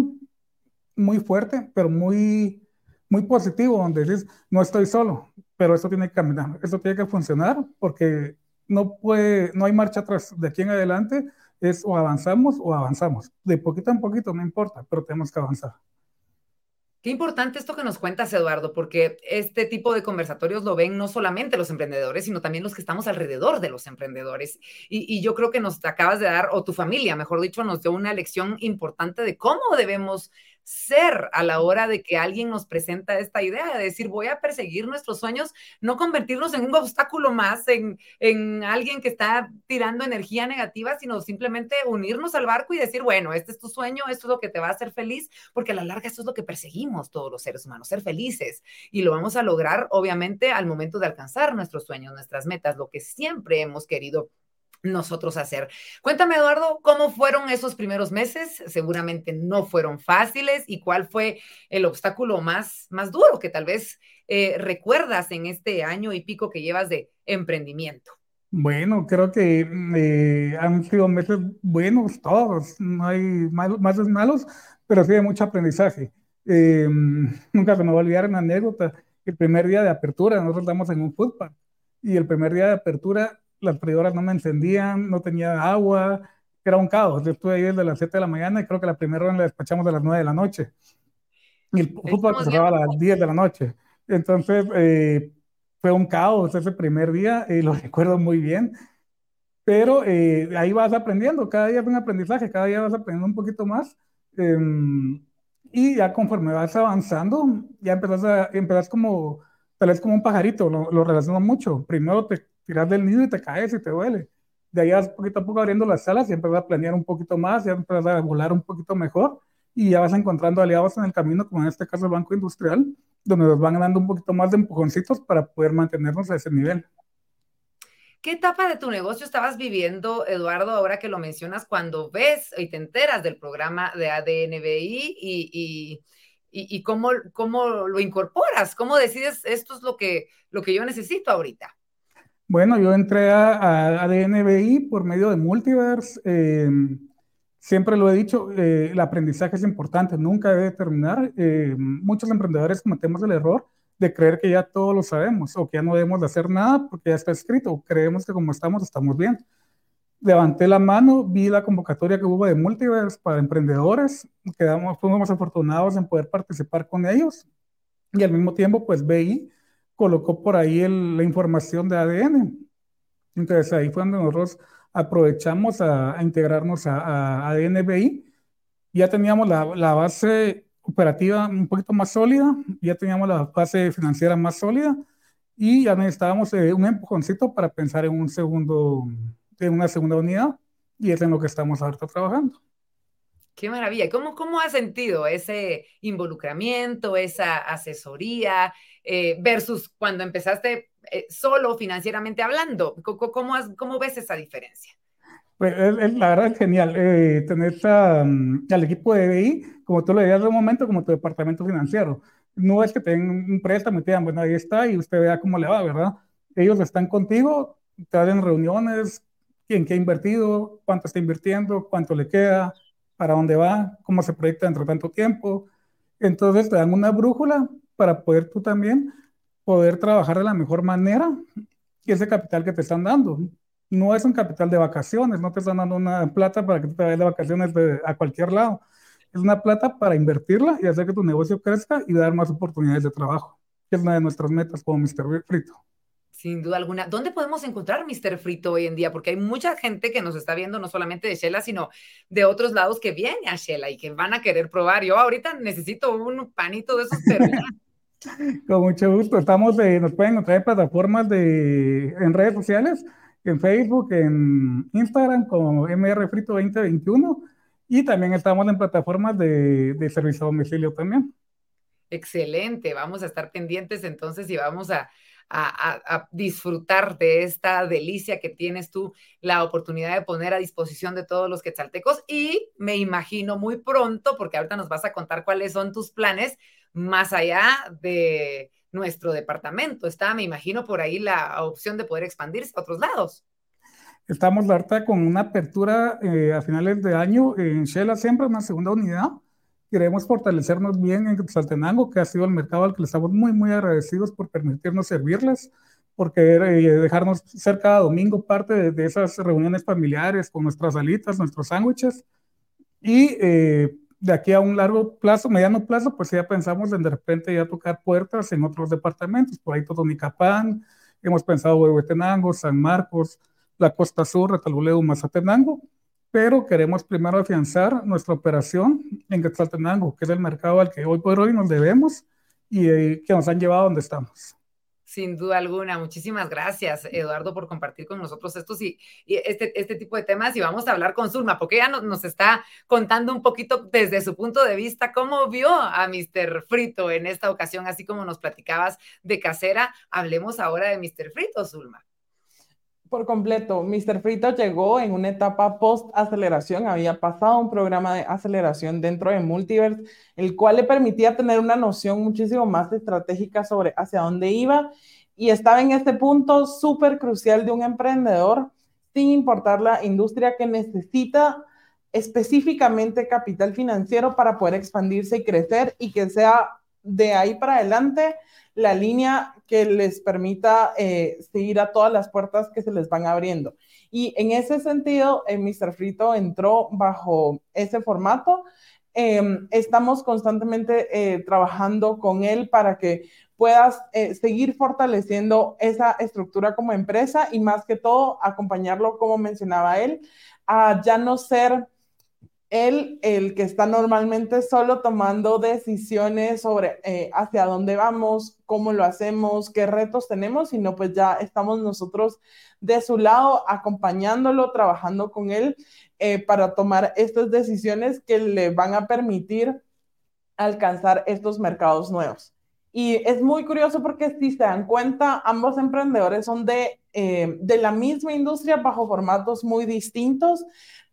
muy fuerte, pero muy, muy positivo, donde dices, no estoy solo, pero esto tiene que caminar, esto tiene que funcionar, porque no, puede, no hay marcha atrás. De aquí en adelante es o avanzamos o avanzamos. De poquito en poquito, no importa, pero tenemos que avanzar. Qué importante esto que nos cuentas, Eduardo, porque este tipo de conversatorios lo ven no solamente los emprendedores, sino también los que estamos alrededor de los emprendedores. Y, y, yo creo que nos acabas de dar, o tu familia, mejor dicho, nos dio una lección importante de cómo debemos ser a la hora de que alguien nos presenta esta idea de decir, voy a perseguir nuestros sueños, no convertirnos en un obstáculo más, en, en alguien que está tirando energía negativa, sino simplemente unirnos al barco y decir, bueno, este es tu sueño, esto es lo que te va a hacer feliz, porque a la larga esto es lo que perseguimos todos los seres humanos, ser felices. Y lo vamos a lograr, obviamente, al momento de alcanzar nuestros sueños, nuestras metas, lo que siempre hemos querido nosotros hacer. Cuéntame, Eduardo, ¿cómo fueron esos primeros meses? Seguramente no fueron fáciles y cuál fue el obstáculo más, más duro que tal vez eh, recuerdas en este año y pico que llevas de emprendimiento. Bueno, creo que eh, han sido meses buenos todos, no hay malos, más malos, pero sí de mucho aprendizaje. Eh, nunca se me va a olvidar una anécdota. El primer día de apertura, nosotros estamos en un food y el primer día de apertura las freidoras no me encendían, no tenía agua, era un caos. Yo estuve ahí desde las 7 de la mañana y creo que la primera hora la despachamos a las 9 de la noche. Y el fútbol cerraba a las 10 de la noche. Entonces, eh, fue un caos ese primer día y lo recuerdo muy bien. Pero eh, ahí vas aprendiendo, cada día es un aprendizaje, cada día vas aprendiendo un poquito más. Eh, y ya conforme vas avanzando, ya empezás, a, empezás como, tal vez como un pajarito, lo, lo relaciono mucho. Primero te tiras del nido y te caes y te duele. De ahí vas poquito a poco abriendo las salas y empiezas a planear un poquito más, ya empiezas a volar un poquito mejor y ya vas encontrando aliados en el camino, como en este caso el Banco Industrial, donde nos van dando un poquito más de empujoncitos para poder mantenernos a ese nivel. ¿Qué etapa de tu negocio estabas viviendo, Eduardo, ahora que lo mencionas, cuando ves y te enteras del programa de ADNBI y, y, y, y cómo, cómo lo incorporas? ¿Cómo decides esto es lo que, lo que yo necesito ahorita? Bueno, yo entré a, a, por medio de Multiverse. Eh, siempre lo he dicho, eh, el aprendizaje es importante, nunca debe terminar. Eh, muchos emprendedores cometemos el error de creer que ya todo lo sabemos o que ya no debemos de hacer nada porque ya está escrito. Creemos que como estamos, estamos bien. Levanté la mano, vi la convocatoria que hubo de Multiverse para emprendedores, quedamos, fuimos afortunados en poder participar con ellos y al mismo tiempo, pues BI colocó por ahí el, la información de ADN. Entonces ahí fue donde nosotros aprovechamos a, a integrarnos a, a, ADNBI. Ya teníamos la, la, base operativa un poquito más sólida, ya teníamos la base financiera más sólida y ya necesitábamos eh, un empujoncito para pensar en un segundo, en una segunda unidad y es en lo que estamos ahorita trabajando. Qué maravilla. ¿Cómo, ¿Cómo has sentido ese involucramiento, esa asesoría eh, versus cuando empezaste eh, solo financieramente hablando? ¿Cómo, has, ¿Cómo, ves esa diferencia? Pues es, es, la verdad es genial eh, tener um, al equipo de BI, como tú lo decías de un momento, como tu departamento financiero. No es que te den un préstamo y te digan, bueno, ahí está y usted vea cómo le va, ¿verdad? Ellos están contigo, te hacen reuniones, quién qué ha invertido, cuánto está invirtiendo, cuánto le queda, para dónde va, cómo se proyecta dentro de tanto tiempo. Entonces te dan una brújula para poder tú también poder trabajar de la mejor manera ese capital que te están dando. No es un capital de vacaciones, no te están dando una plata para que tú te vayas de vacaciones a cualquier lado. Es una plata para invertirla y hacer que tu negocio crezca y dar más oportunidades de trabajo, es una de nuestras metas como Mr. Frito. Sin duda alguna. ¿Dónde podemos encontrar Mr. Frito hoy en día? Porque hay mucha gente que nos está viendo, no solamente de Shela, sino de otros lados que viene a Shela y que van a querer probar. Yo ahorita necesito un panito de esos, pero Con mucho gusto. Estamos, de, nos pueden encontrar en plataformas de, en redes sociales, en Facebook, en Instagram, como MR Frito 2021, y también estamos en plataformas de, de servicio a domicilio también. Excelente. Vamos a estar pendientes entonces y vamos a a, disfrutar de esta delicia que tienes tú, la oportunidad de poner a disposición de todos los quetzaltecos y me imagino muy pronto, porque ahorita nos vas a contar cuáles son tus planes más allá de nuestro departamento. Está, me imagino, por ahí la opción de poder expandirse a otros lados. Estamos, Larta, con una apertura eh, a finales de año en Shela, siempre una segunda unidad. Queremos fortalecernos bien en Quetzaltenango, que ha sido el mercado al que le estamos muy, muy agradecidos por permitirnos servirles, por querer eh, dejarnos ser cada domingo parte de, esas reuniones familiares con nuestras alitas, nuestros sándwiches. Y eh, de aquí a un largo plazo, mediano plazo, pues ya pensamos en de repente ya tocar puertas en otros departamentos, por ahí Totonicapán, hemos pensado Huehuetenango, San Marcos, la Costa Sur, Retaluleu, Mazatenango, pero queremos primero afianzar nuestra operación en Quetzaltenango, que es el mercado al que hoy por hoy nos debemos y eh, que nos han llevado a donde estamos. Sin duda alguna. Muchísimas gracias, Eduardo, por compartir con nosotros estos y, este, este, tipo de temas. Y vamos a hablar con Zulma, porque ella nos, está contando un poquito desde su punto de vista cómo vio a Mr. Frito en esta ocasión, así como nos platicabas de casera. Hablemos ahora de Mr. Frito, Zulma. Por completo, Mr. Frito llegó en una etapa post-aceleración, había pasado un programa de aceleración dentro de Multiverse, el cual le permitía tener una noción muchísimo más estratégica sobre hacia dónde iba y estaba en este punto súper crucial de un emprendedor, sin importar la industria que necesita específicamente capital financiero para poder expandirse y crecer y que sea de ahí para adelante la línea que les permita eh, seguir a todas las puertas que se les van abriendo. Y en ese sentido, eh, Mr. Frito entró bajo ese formato. Em, estamos constantemente eh, trabajando con él para que puedas seguir fortaleciendo esa estructura como empresa y más que todo acompañarlo, como mencionaba él, a ya no ser él, el que está normalmente solo tomando decisiones sobre eh, hacia dónde vamos, cómo lo hacemos, qué retos tenemos, sino pues ya estamos nosotros de su lado acompañándolo, trabajando con él eh, para tomar estas decisiones que le van a permitir alcanzar estos mercados nuevos. Y es muy curioso porque si se dan cuenta, ambos emprendedores son de, eh, de la misma industria bajo formatos muy distintos,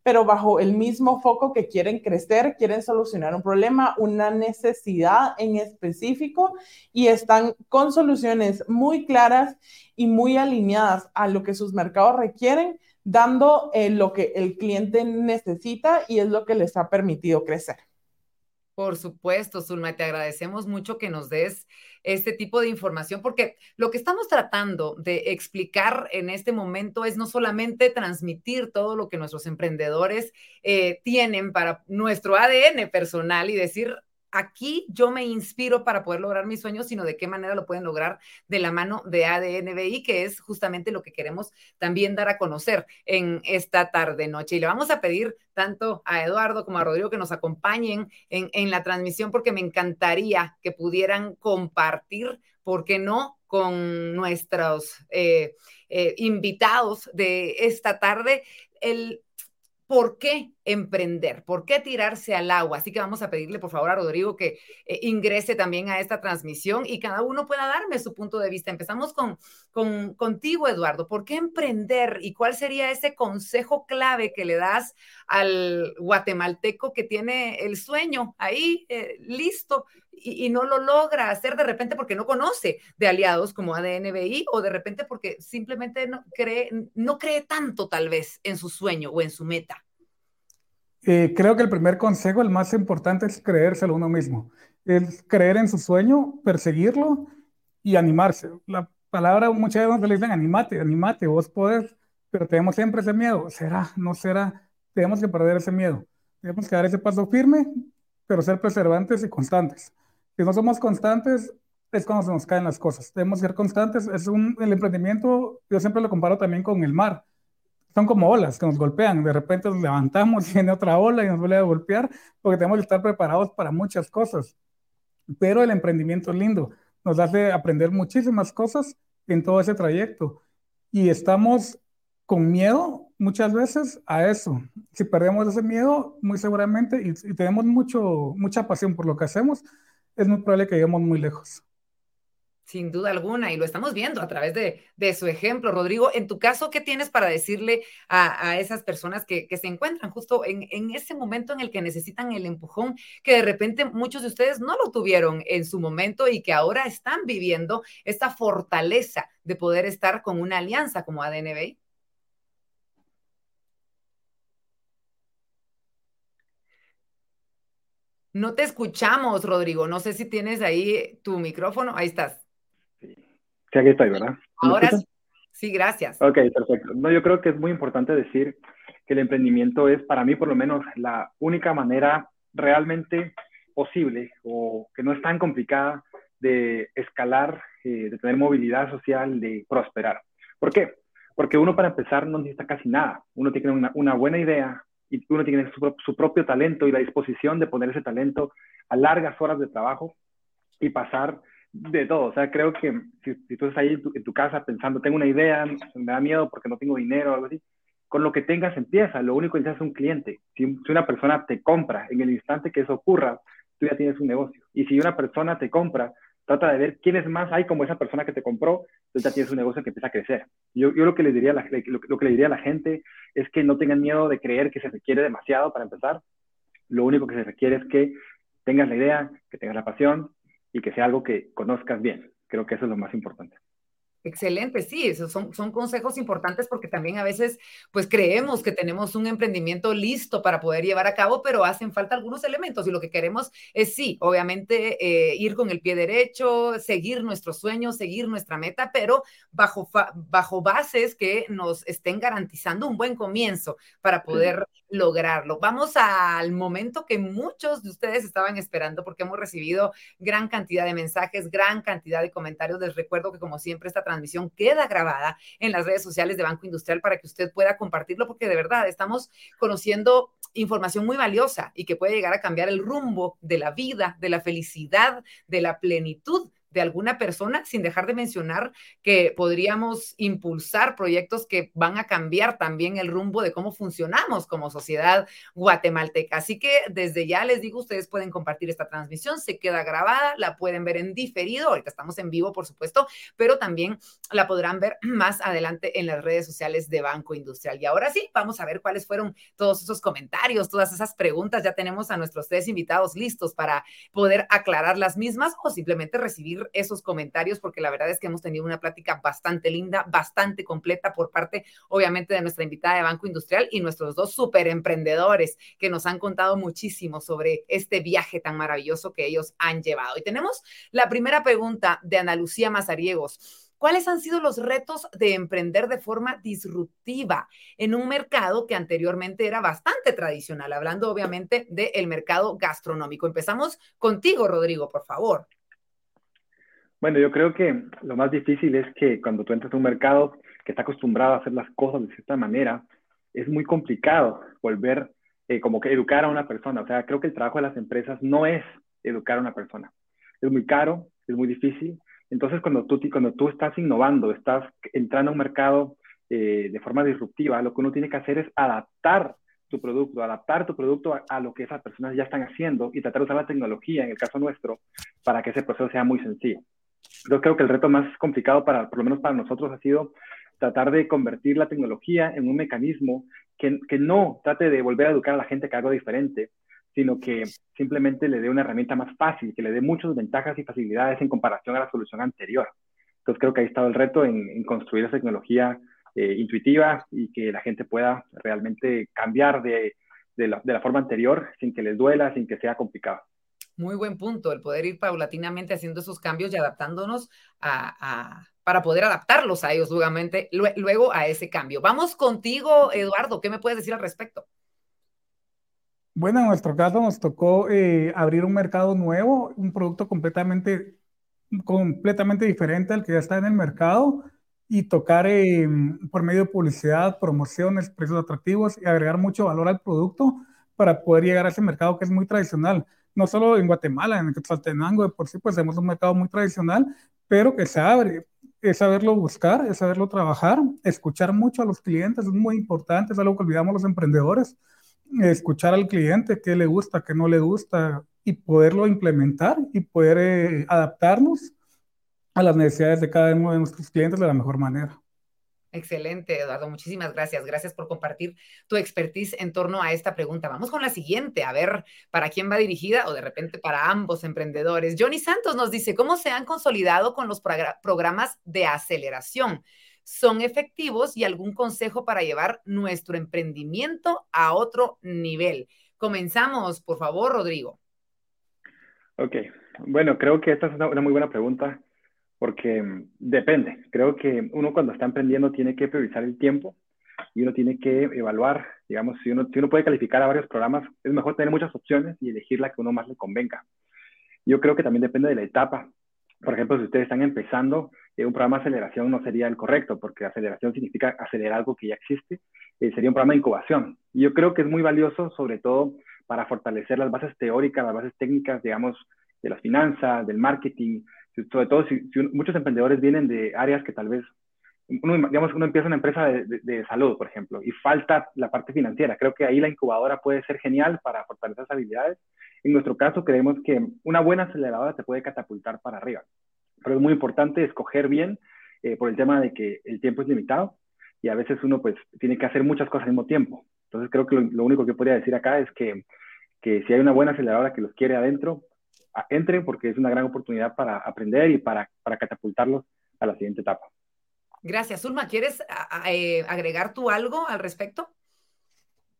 pero bajo el mismo foco que quieren crecer, quieren solucionar un problema, una necesidad en específico y están con soluciones muy claras y muy alineadas a lo que sus mercados requieren, dando eh, lo que el cliente necesita y es lo que les ha permitido crecer. Por supuesto, Zulma, te agradecemos mucho que nos des este tipo de información, porque lo que estamos tratando de explicar en este momento es no solamente transmitir todo lo que nuestros emprendedores eh, tienen para nuestro ADN personal y decir, aquí yo me inspiro para poder lograr mis sueños, sino de qué manera lo pueden lograr de la mano de ADNBI, que es justamente lo que queremos también dar a conocer en esta tarde noche. Y le vamos a pedir tanto a Eduardo como a Rodrigo que nos acompañen en, la transmisión, porque me encantaría que pudieran compartir, ¿por qué no?, con nuestros eh, eh, invitados de esta tarde, el por qué emprender, por qué tirarse al agua. Así que vamos a pedirle, por favor, a Rodrigo que eh, ingrese también a esta transmisión y cada uno pueda darme su punto de vista. Empezamos con, con contigo, Eduardo. ¿Por qué emprender y cuál sería ese consejo clave que le das al guatemalteco que tiene el sueño ahí eh, listo y, no lo logra hacer de repente porque no conoce de aliados como ADNBI o de repente porque simplemente no cree, no cree tanto tal vez en su sueño o en su meta? Eh, creo que el primer consejo, el más importante, es creérselo uno mismo. Es creer en su sueño, perseguirlo y animarse. La palabra muchas veces le dicen animate, animate, vos podés, pero tenemos siempre ese miedo. ¿Será? ¿No será? Tenemos que perder ese miedo. Tenemos que dar ese paso firme, pero ser perseverantes y constantes. Si no somos constantes, es cuando se nos caen las cosas. Debemos ser constantes. Es un, el emprendimiento, yo siempre lo comparo también con el mar. Son como olas que nos golpean. De repente nos levantamos viene otra ola y nos vuelve a golpear porque tenemos que estar preparados para muchas cosas. Pero el emprendimiento es lindo. Nos hace aprender muchísimas cosas en todo ese trayecto. Y estamos con miedo muchas veces a eso. Si perdemos ese miedo, muy seguramente, y, y tenemos mucho, mucha pasión por lo que hacemos, es muy probable que lleguemos muy lejos. Sin duda alguna, y lo estamos viendo a través de, su ejemplo. Rodrigo, en tu caso, ¿qué tienes para decirle a, esas personas que, se encuentran justo en, en, ese momento en el que necesitan el empujón, que de repente muchos de ustedes no lo tuvieron en su momento y que ahora están viviendo esta fortaleza de poder estar con una alianza como ADNB? No te escuchamos, Rodrigo. No sé si tienes ahí tu micrófono. Ahí estás. Sí, aquí estoy, ¿verdad? Ahora sí. Sí, gracias. Ok, perfecto. No, yo creo que es muy importante decir que el emprendimiento es, para mí por lo menos, la única manera realmente posible o que no es tan complicada de escalar, eh, de tener movilidad social, de prosperar. ¿Por qué? Porque uno para empezar no necesita casi nada. Uno tiene una, una buena idea y uno tiene su, propio talento y la disposición de poner ese talento a largas horas de trabajo y pasar de todo. O sea, creo que si, tú estás ahí en tu, casa pensando, tengo una idea, me da miedo porque no tengo dinero o algo así, con lo que tengas empieza. Lo único que necesitas es un cliente. Si, una persona te compra, en el instante que eso ocurra, tú ya tienes un negocio. Y si una persona te compra, trata de ver quiénes más hay como esa persona que te compró, tú ya tienes un negocio que empieza a crecer. Yo, yo lo, que le diría a la, lo que le diría a la gente es que no tengan miedo de creer que se requiere demasiado para empezar. Lo único que se requiere es que tengas la idea, que tengas la pasión y que sea algo que conozcas bien. Creo que eso es lo más importante. Excelente, sí, esos son, son consejos importantes porque también a veces pues creemos que tenemos un emprendimiento listo para poder llevar a cabo, pero hacen falta algunos elementos y lo que queremos es sí, obviamente eh, ir con el pie derecho, seguir nuestros sueños, seguir nuestra meta, pero bajo, bajo bases que nos estén garantizando un buen comienzo para poder lograrlo. Vamos al momento que muchos de ustedes estaban esperando porque hemos recibido gran cantidad de mensajes, gran cantidad de comentarios. Les recuerdo que como siempre esta transmisión queda grabada en las redes sociales de Banco Industrial para que usted pueda compartirlo porque de verdad estamos conociendo información muy valiosa y que puede llegar a cambiar el rumbo de la vida, de la felicidad, de la plenitud de alguna persona, sin dejar de mencionar que podríamos impulsar proyectos que van a cambiar también el rumbo de cómo funcionamos como sociedad guatemalteca. Así que desde ya les digo, ustedes pueden compartir esta transmisión, se queda grabada, la pueden ver en diferido, ahorita estamos en vivo, por supuesto, pero también la podrán ver más adelante en las redes sociales de Banco Industrial. Y ahora sí, vamos a ver cuáles fueron todos esos comentarios, todas esas preguntas. Ya tenemos a nuestros tres invitados listos para poder aclarar las mismas o simplemente recibir esos comentarios porque la verdad es que hemos tenido una plática bastante linda, bastante completa por parte, obviamente, de nuestra invitada de Banco Industrial y nuestros dos super emprendedores que nos han contado muchísimo sobre este viaje tan maravilloso que ellos han llevado. Y tenemos la primera pregunta de Ana Lucía Mazariegos. ¿Cuáles han sido los retos de emprender de forma disruptiva en un mercado que anteriormente era bastante tradicional? Hablando obviamente del mercado gastronómico. Empezamos contigo, Rodrigo, por favor. Bueno, yo creo que lo más difícil es que cuando tú entras a un mercado que está acostumbrado a hacer las cosas de cierta manera, es muy complicado volver eh, como que educar a una persona. O sea, creo que el trabajo de las empresas no es educar a una persona. Es muy caro, es muy difícil. Entonces, cuando tú, cuando tú estás innovando, estás entrando a un mercado eh, de forma disruptiva, lo que uno tiene que hacer es adaptar tu producto, adaptar tu producto a, a, lo que esas personas ya están haciendo y tratar de usar la tecnología, en el caso nuestro, para que ese proceso sea muy sencillo. Yo creo que el reto más complicado, para, por lo menos para nosotros, ha sido tratar de convertir la tecnología en un mecanismo que, que no trate de volver a educar a la gente que algo diferente, sino que simplemente le dé una herramienta más fácil, que le dé muchas ventajas y facilidades en comparación a la solución anterior. Entonces creo que ahí está el reto en, construir esa tecnología eh, intuitiva y que la gente pueda realmente cambiar de, de, la, de la forma anterior sin que les duela, sin que sea complicado. Muy buen punto, el poder ir paulatinamente haciendo esos cambios y adaptándonos a, para poder adaptarlos a ellos luego a ese cambio. Vamos contigo, Eduardo, ¿qué me puedes decir al respecto? Bueno, en nuestro caso nos tocó eh, abrir un mercado nuevo, un producto completamente, completamente diferente al que ya está en el mercado y tocar eh, por medio de publicidad, promociones, precios atractivos y agregar mucho valor al producto para poder llegar a ese mercado que es muy tradicional no solo en Guatemala, en Quetzaltenango, de por sí, pues tenemos un mercado muy tradicional, pero que se abre. Es saberlo buscar, es saberlo trabajar, escuchar mucho a los clientes, es muy importante, es algo que olvidamos los emprendedores, escuchar al cliente, qué le gusta, qué no le gusta, y poderlo implementar y poder eh, adaptarnos a las necesidades de cada uno de nuestros clientes de la mejor manera. Excelente, Eduardo. Muchísimas gracias. Gracias por compartir tu expertise en torno a esta pregunta. Vamos con la siguiente, a ver para quién va dirigida o de repente para ambos emprendedores. Johnny Santos nos dice, ¿cómo se han consolidado con los programas de aceleración? ¿Son efectivos y algún consejo para llevar nuestro emprendimiento a otro nivel? Comenzamos, por favor, Rodrigo. Ok, bueno, creo que esta es una, muy buena pregunta porque mm, depende. Creo que uno cuando está emprendiendo tiene que priorizar el tiempo y uno tiene que evaluar, digamos, si uno, si uno puede calificar a varios programas, es mejor tener muchas opciones y elegir la que uno más le convenga. Yo creo que también depende de la etapa. Por ejemplo, si ustedes están empezando, eh, un programa de aceleración no sería el correcto, porque aceleración significa acelerar algo que ya existe, eh, sería un programa de incubación. Y yo creo que es muy valioso, sobre todo para fortalecer las bases teóricas, las bases técnicas, digamos, de las finanzas, del marketing, sobre todo si, muchos emprendedores vienen de áreas que tal vez, uno, digamos, uno empieza una empresa de, salud, por ejemplo, y falta la parte financiera. Creo que ahí la incubadora puede ser genial para fortalecer esas habilidades. En nuestro caso, creemos que una buena aceleradora te puede catapultar para arriba. Pero es muy importante escoger bien eh, por el tema de que el tiempo es limitado y a veces uno pues tiene que hacer muchas cosas al mismo tiempo. Entonces creo que lo, único que podría decir acá es que, que si hay una buena aceleradora que los quiere adentro, entren porque es una gran oportunidad para aprender y para, para catapultarlos a la siguiente etapa. Gracias. Ulma, ¿quieres eh, agregar tú algo al respecto?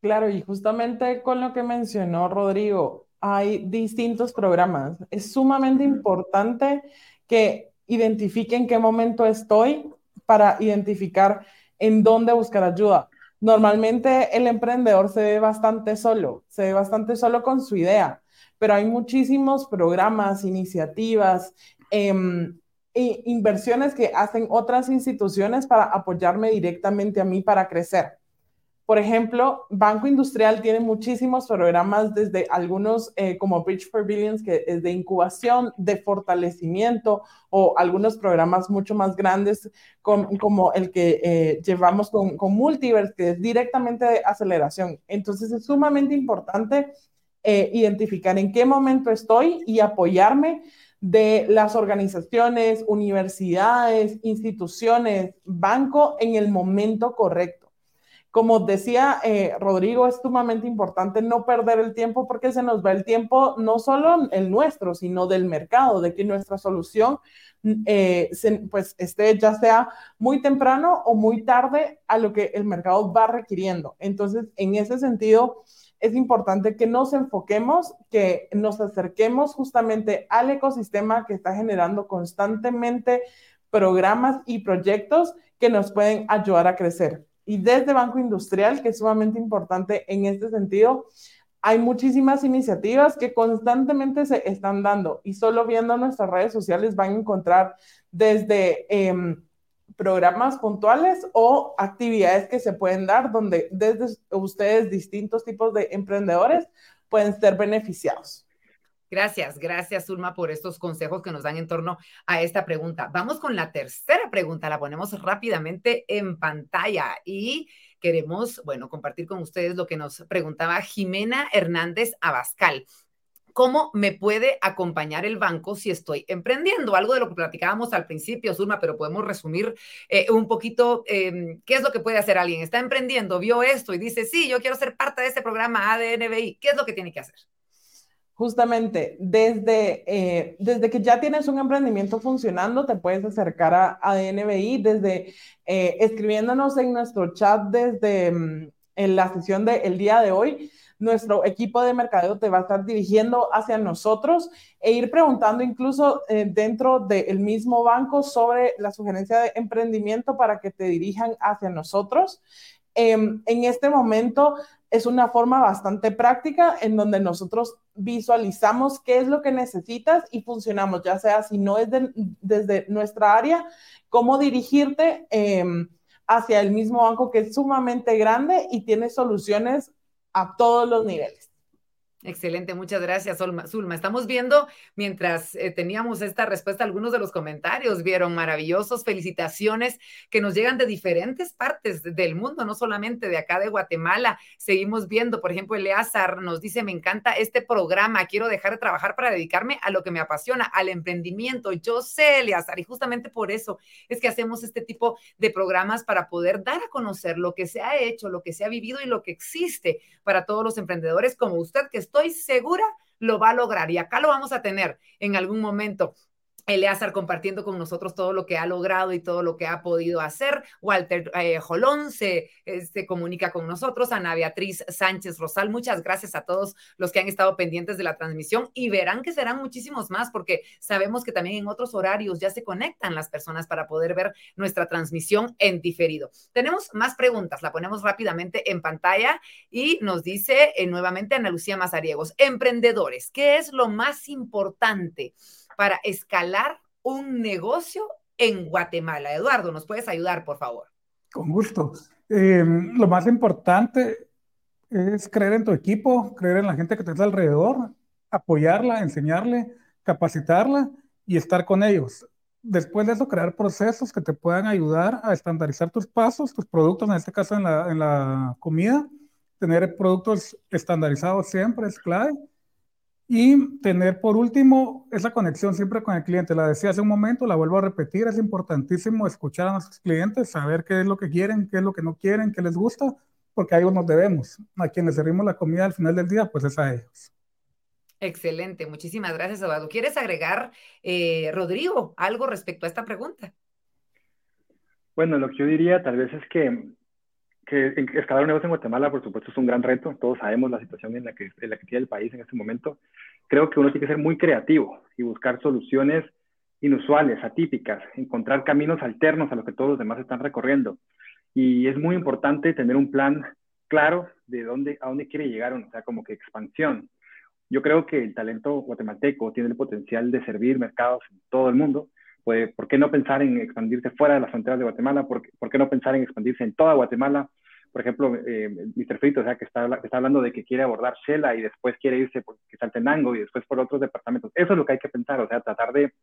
Claro, y justamente con lo que mencionó Rodrigo, hay distintos programas. Es sumamente importante que identifiquen qué momento estoy para identificar en dónde buscar ayuda. Normalmente el emprendedor se ve bastante solo, se ve bastante solo con su idea pero hay muchísimos programas, iniciativas, em, e inversiones que hacen otras instituciones para apoyarme directamente a mí para crecer. Por ejemplo, Banco Industrial tiene muchísimos programas desde algunos eh, como Bridge for Billions, que es de incubación, de fortalecimiento, o algunos programas mucho más grandes como el que eh, llevamos con, con Multiverse, que es directamente de aceleración. Entonces es sumamente importante eh, identificar en qué momento estoy y apoyarme de las organizaciones, universidades, instituciones, banco en el momento correcto. Como decía eh, Rodrigo, es sumamente importante no perder el tiempo porque se nos va el tiempo no solo el nuestro, sino del mercado, de que nuestra solución eh, pues esté ya sea muy temprano o muy tarde a lo que el mercado va requiriendo. Entonces, en ese sentido, es importante que nos enfoquemos, que nos acerquemos justamente al ecosistema que está generando constantemente programas y proyectos que nos pueden ayudar a crecer. Y desde Banco Industrial, que es sumamente importante en este sentido, hay muchísimas iniciativas que constantemente se están dando y solo viendo nuestras redes sociales van a encontrar desde... Em, programas puntuales o actividades que se pueden dar donde desde ustedes distintos tipos de emprendedores pueden ser beneficiados. Gracias, gracias Ulma por estos consejos que nos dan en torno a esta pregunta. Vamos con la tercera pregunta, la ponemos rápidamente en pantalla y queremos, bueno, compartir con ustedes lo que nos preguntaba Jimena Hernández Abascal. ¿Cómo me puede acompañar el banco si estoy emprendiendo? Algo de lo que platicábamos al principio, Zulma, pero podemos resumir eh, un poquito em, qué es lo que puede hacer alguien. Está emprendiendo, vio esto y dice, sí, yo quiero ser parte de este programa ADNBI. ¿Qué es lo que tiene que hacer? Justamente, desde, eh, desde que ya tienes un emprendimiento funcionando, te puedes acercar a ADNBI desde eh, escribiéndonos en nuestro chat desde mm, en la sesión del día de hoy nuestro equipo de mercadeo te va a estar dirigiendo hacia nosotros e ir preguntando incluso eh, dentro del mismo banco sobre la sugerencia de emprendimiento para que te dirijan hacia nosotros. Em, en este momento es una forma bastante práctica en donde nosotros visualizamos qué es lo que necesitas y funcionamos, ya sea si no es desde nuestra área, cómo dirigirte em, hacia el mismo banco que es sumamente grande y tiene soluciones a todos los niveles. Excelente, muchas gracias, Zulma. Estamos viendo, mientras eh, teníamos esta respuesta, algunos de los comentarios vieron maravillosos, felicitaciones que nos llegan de diferentes partes del mundo, no solamente de acá de Guatemala. Seguimos viendo, por ejemplo, Eleazar nos dice, me encanta este programa, quiero dejar de trabajar para dedicarme a lo que me apasiona, al emprendimiento. Yo sé, Eleazar, y justamente por eso es que hacemos este tipo de programas para poder dar a conocer lo que se ha hecho, lo que se ha vivido y lo que existe para todos los emprendedores como usted que estoy segura lo va a lograr y acá lo vamos a tener en algún momento. Eleazar compartiendo con nosotros todo lo que ha logrado y todo lo que ha podido hacer. Walter eh, Jolón se, eh, se, comunica con nosotros. Ana Beatriz Sánchez Rosal, muchas gracias a todos los que han estado pendientes de la transmisión y verán que serán muchísimos más porque sabemos que también en otros horarios ya se conectan las personas para poder ver nuestra transmisión en diferido. Tenemos más preguntas, la ponemos rápidamente en pantalla y nos dice eh, nuevamente Ana Lucía Mazariegos, emprendedores, ¿qué es lo más importante? Para escalar un negocio en Guatemala. Eduardo, ¿nos puedes ayudar, por favor? Con gusto. Eh, lo más importante es creer en tu equipo, creer en la gente que te está alrededor, apoyarla, enseñarle, capacitarla y estar con ellos. Después de eso, crear procesos que te puedan ayudar a estandarizar tus pasos, tus productos, en este caso en la, en la comida. Tener productos estandarizados siempre es clave y tener por último esa conexión siempre con el cliente. La decía hace un momento, la vuelvo a repetir, es importantísimo escuchar a nuestros clientes, saber qué es lo que quieren, qué es lo que no quieren, qué les gusta, porque a ellos nos debemos. A quienes servimos la comida al final del día, pues es a ellos. Excelente, muchísimas gracias, Eduardo. ¿Quieres agregar, eh, Rodrigo, algo respecto a esta pregunta? Bueno, lo que yo diría tal vez es que que escalar un negocio en Guatemala, por supuesto, es un gran reto. Todos sabemos la situación en la, que, en la que tiene el país en este momento. Creo que uno tiene que ser muy creativo y buscar soluciones inusuales, atípicas, encontrar caminos alternos a lo que todos los demás están recorriendo. Y es muy importante tener un plan claro de dónde, a dónde quiere llegar, o sea, como que expansión. Yo creo que el talento guatemalteco tiene el potencial de servir mercados en todo el mundo. Puede, ¿Por qué no pensar en expandirse fuera de las fronteras de Guatemala? ¿Por ¿por qué no pensar en expandirse en toda Guatemala? por ejemplo, eh, Mr. Frito, o sea, que está, está hablando de que quiere abordar Shela y después quiere irse por Quetzaltenango y después por otros departamentos. Eso es lo que hay que pensar, o sea, tratar de,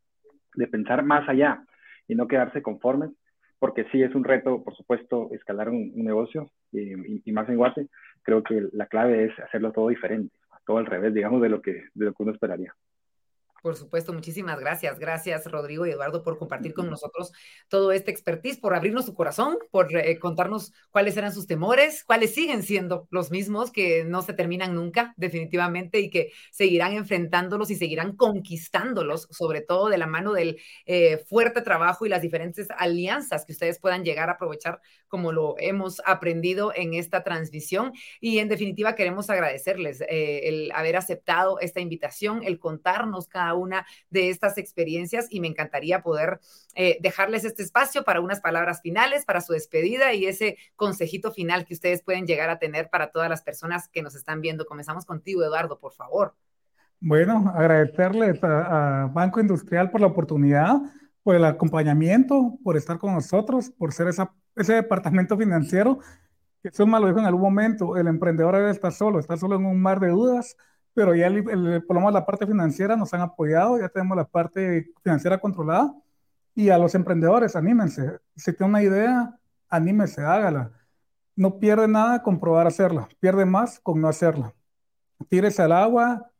de pensar más allá y no quedarse conformes, porque sí es un reto, por supuesto, escalar un, negocio y, y, más en Guate. Creo que la clave es hacerlo todo diferente, todo al revés, digamos, de lo que, de lo que uno esperaría. Por supuesto, muchísimas gracias. Gracias, Rodrigo y Eduardo, por compartir con nosotros todo este expertise, por abrirnos su corazón, por eh, contarnos cuáles eran sus temores, cuáles siguen siendo los mismos, que no se terminan nunca, definitivamente, y que seguirán enfrentándolos y seguirán conquistándolos, sobre todo de la mano del eh, fuerte trabajo y las diferentes alianzas que ustedes puedan llegar a aprovechar, como lo hemos aprendido en esta transmisión. Y en definitiva, queremos agradecerles eh, el haber aceptado esta invitación, el contarnos cada una de estas experiencias y me encantaría poder eh, dejarles este espacio para unas palabras finales, para su despedida y ese consejito final que ustedes pueden llegar a tener para todas las personas que nos están viendo. Comenzamos contigo, Eduardo, por favor. Bueno, agradecerles a, Banco Industrial por la oportunidad, por el acompañamiento, por estar con nosotros, por ser ese departamento financiero que Suma lo dijo en algún momento, el emprendedor debe estar solo, está solo en un mar de dudas, pero ya el, por lo menos la parte financiera nos han apoyado, ya tenemos la parte financiera controlada. Y a los emprendedores, anímense. Si tienen una idea, anímense, hágala. No pierde nada con probar hacerla, pierde más con no hacerla. Tírese al agua,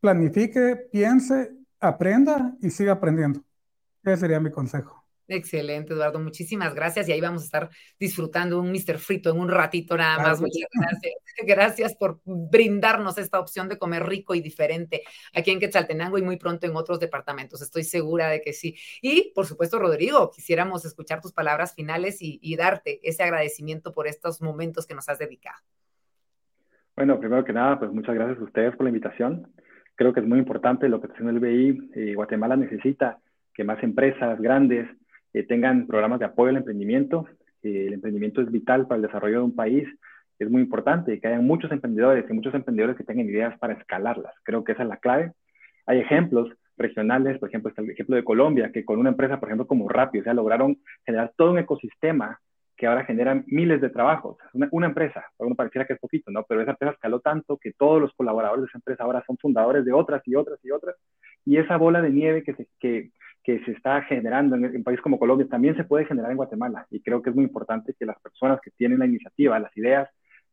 planifique, piense, aprenda y siga aprendiendo. Ese sería mi consejo. Excelente, Eduardo. Muchísimas gracias. Y ahí vamos a estar disfrutando un Mr. Frito en un ratito nada más. Muchas gracias. Gracias por brindarnos esta opción de comer rico y diferente aquí en Quetzaltenango y muy pronto en otros departamentos. Estoy segura de que sí. Y por supuesto, Rodrigo, quisiéramos escuchar tus palabras finales y, y darte ese agradecimiento por estos momentos que nos has dedicado. Bueno, primero que nada, pues muchas gracias a ustedes por la invitación. Creo que es muy importante lo que está haciendo el BI. Eh, Guatemala necesita que más empresas grandes eh, tengan programas de apoyo al emprendimiento. Eh, el emprendimiento es vital para el desarrollo de un país. Es muy importante que haya muchos emprendedores y muchos emprendedores que tengan ideas para escalarlas. Creo que esa es la clave. Hay ejemplos regionales, por ejemplo, está el ejemplo de Colombia, que con una empresa, por ejemplo, como Rappi, o sea, lograron generar todo un ecosistema que ahora genera miles de trabajos. Una, una empresa, uno pareciera que es poquito, ¿no? Pero esa empresa escaló tanto que todos los colaboradores de esa empresa ahora son fundadores de otras y otras y otras. Y esa bola de nieve que se, que, que se está generando en, un país como Colombia también se puede generar en Guatemala. Y creo que es muy importante que las personas que tienen la iniciativa, las ideas,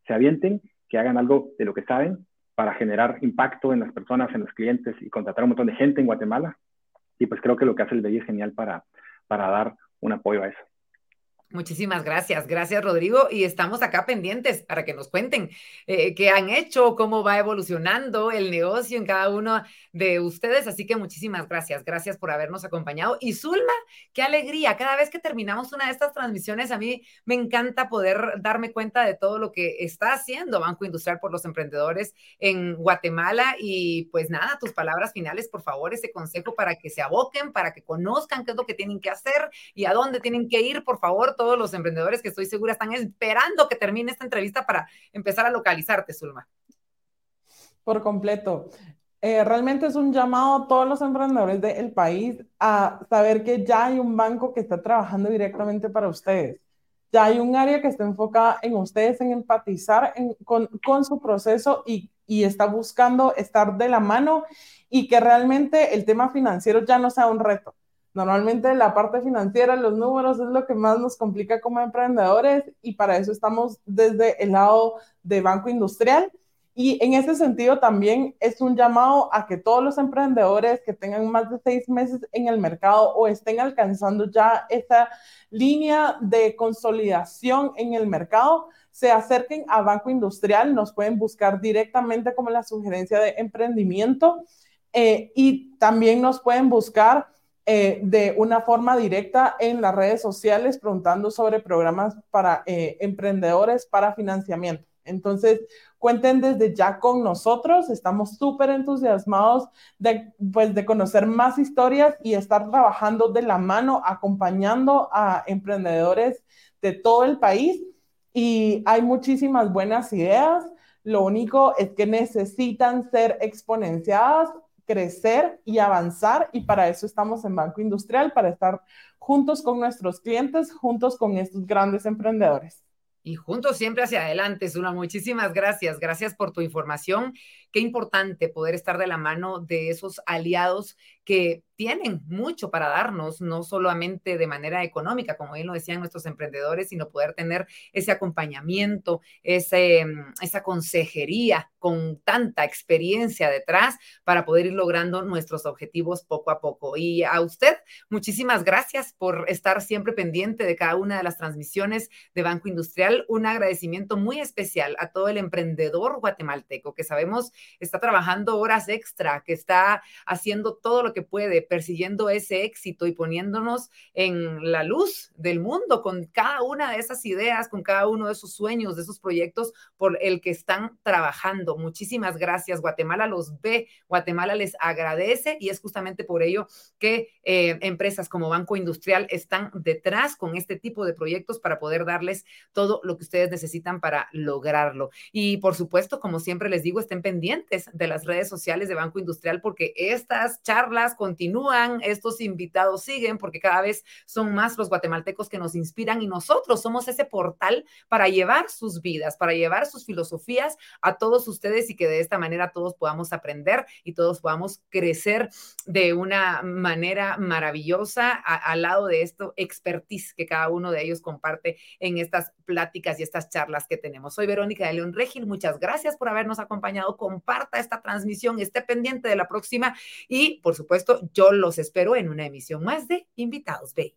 se avienten, que hagan algo de lo que saben para generar impacto en las personas, en los clientes y contratar un montón de gente en Guatemala. Y pues creo que lo que hace el BI es genial para, para dar un apoyo a eso. Muchísimas gracias, gracias Rodrigo y estamos acá pendientes para que nos cuenten eh, qué han hecho, cómo va evolucionando el negocio en cada uno de ustedes, así que muchísimas gracias, gracias por habernos acompañado. Y Zulma, qué alegría, cada vez que terminamos una de estas transmisiones, a mí me encanta poder darme cuenta de todo lo que está haciendo Banco Industrial por los Emprendedores en Guatemala y pues nada, tus palabras finales, por favor, ese consejo para que se aboquen, para que conozcan qué es lo que tienen que hacer y a dónde tienen que ir, por favor todos los emprendedores que estoy segura están esperando que termine esta entrevista para empezar a localizarte, Zulma. Por completo. Eh, realmente es un llamado a todos los emprendedores del país a saber que ya hay un banco que está trabajando directamente para ustedes. Ya hay un área que está enfocada en ustedes, en empatizar con, con, su proceso y, y está buscando estar de la mano y que realmente el tema financiero ya no sea un reto Normalmente la parte financiera, los números es lo que más nos complica como emprendedores y para eso estamos desde el lado de Banco Industrial. Y en ese sentido también es un llamado a que todos los emprendedores que tengan más de seis meses en el mercado o estén alcanzando ya esa línea de consolidación en el mercado, se acerquen a Banco Industrial, nos pueden buscar directamente como la sugerencia de emprendimiento eh, y también nos pueden buscar eh, de una forma directa en las redes sociales preguntando sobre programas para eh, emprendedores para financiamiento. Entonces, cuenten desde ya con nosotros. Estamos súper entusiasmados de, pues, de conocer más historias y estar trabajando de la mano, acompañando a emprendedores de todo el país. Y hay muchísimas buenas ideas. Lo único es que necesitan ser exponenciadas crecer y avanzar y para eso estamos en Banco Industrial, para estar juntos con nuestros clientes, juntos con estos grandes emprendedores. Y juntos siempre hacia adelante, Zula. Muchísimas gracias. Gracias por tu información. Qué importante poder estar de la mano de esos aliados que tienen mucho para darnos, no solamente de manera económica, como bien lo decían nuestros emprendedores, sino poder tener ese acompañamiento, ese, mm, esa consejería con tanta experiencia detrás para poder ir logrando nuestros objetivos poco a poco. Y a usted, muchísimas gracias por estar siempre pendiente de cada una de las transmisiones de Banco Industrial. Un agradecimiento muy especial a todo el emprendedor guatemalteco que sabemos está trabajando horas extra, que está haciendo todo lo que puede, persiguiendo ese éxito y poniéndonos en la luz del mundo con cada una de esas ideas, con cada uno de esos sueños, de esos proyectos por el que están trabajando. Muchísimas gracias. Guatemala los ve, Guatemala les agradece y es justamente por ello que eh, empresas como Banco Industrial están detrás con este tipo de proyectos para poder darles todo lo que ustedes necesitan para lograrlo. Y por supuesto, como siempre les digo, estén pendientes de las redes sociales de Banco Industrial porque estas charlas continúan, estos invitados siguen porque cada vez son más los guatemaltecos que nos inspiran y nosotros somos ese portal para llevar sus vidas, para llevar sus filosofías a todos ustedes y que de esta manera todos podamos aprender y todos podamos crecer de una manera maravillosa al lado de esto expertise que cada uno de ellos comparte en estas pláticas y estas charlas que tenemos. Soy Verónica de León Regil, muchas gracias por habernos acompañado. Comparta esta transmisión, esté pendiente de la próxima y por supuesto yo los espero en una emisión más de Invitados Bay.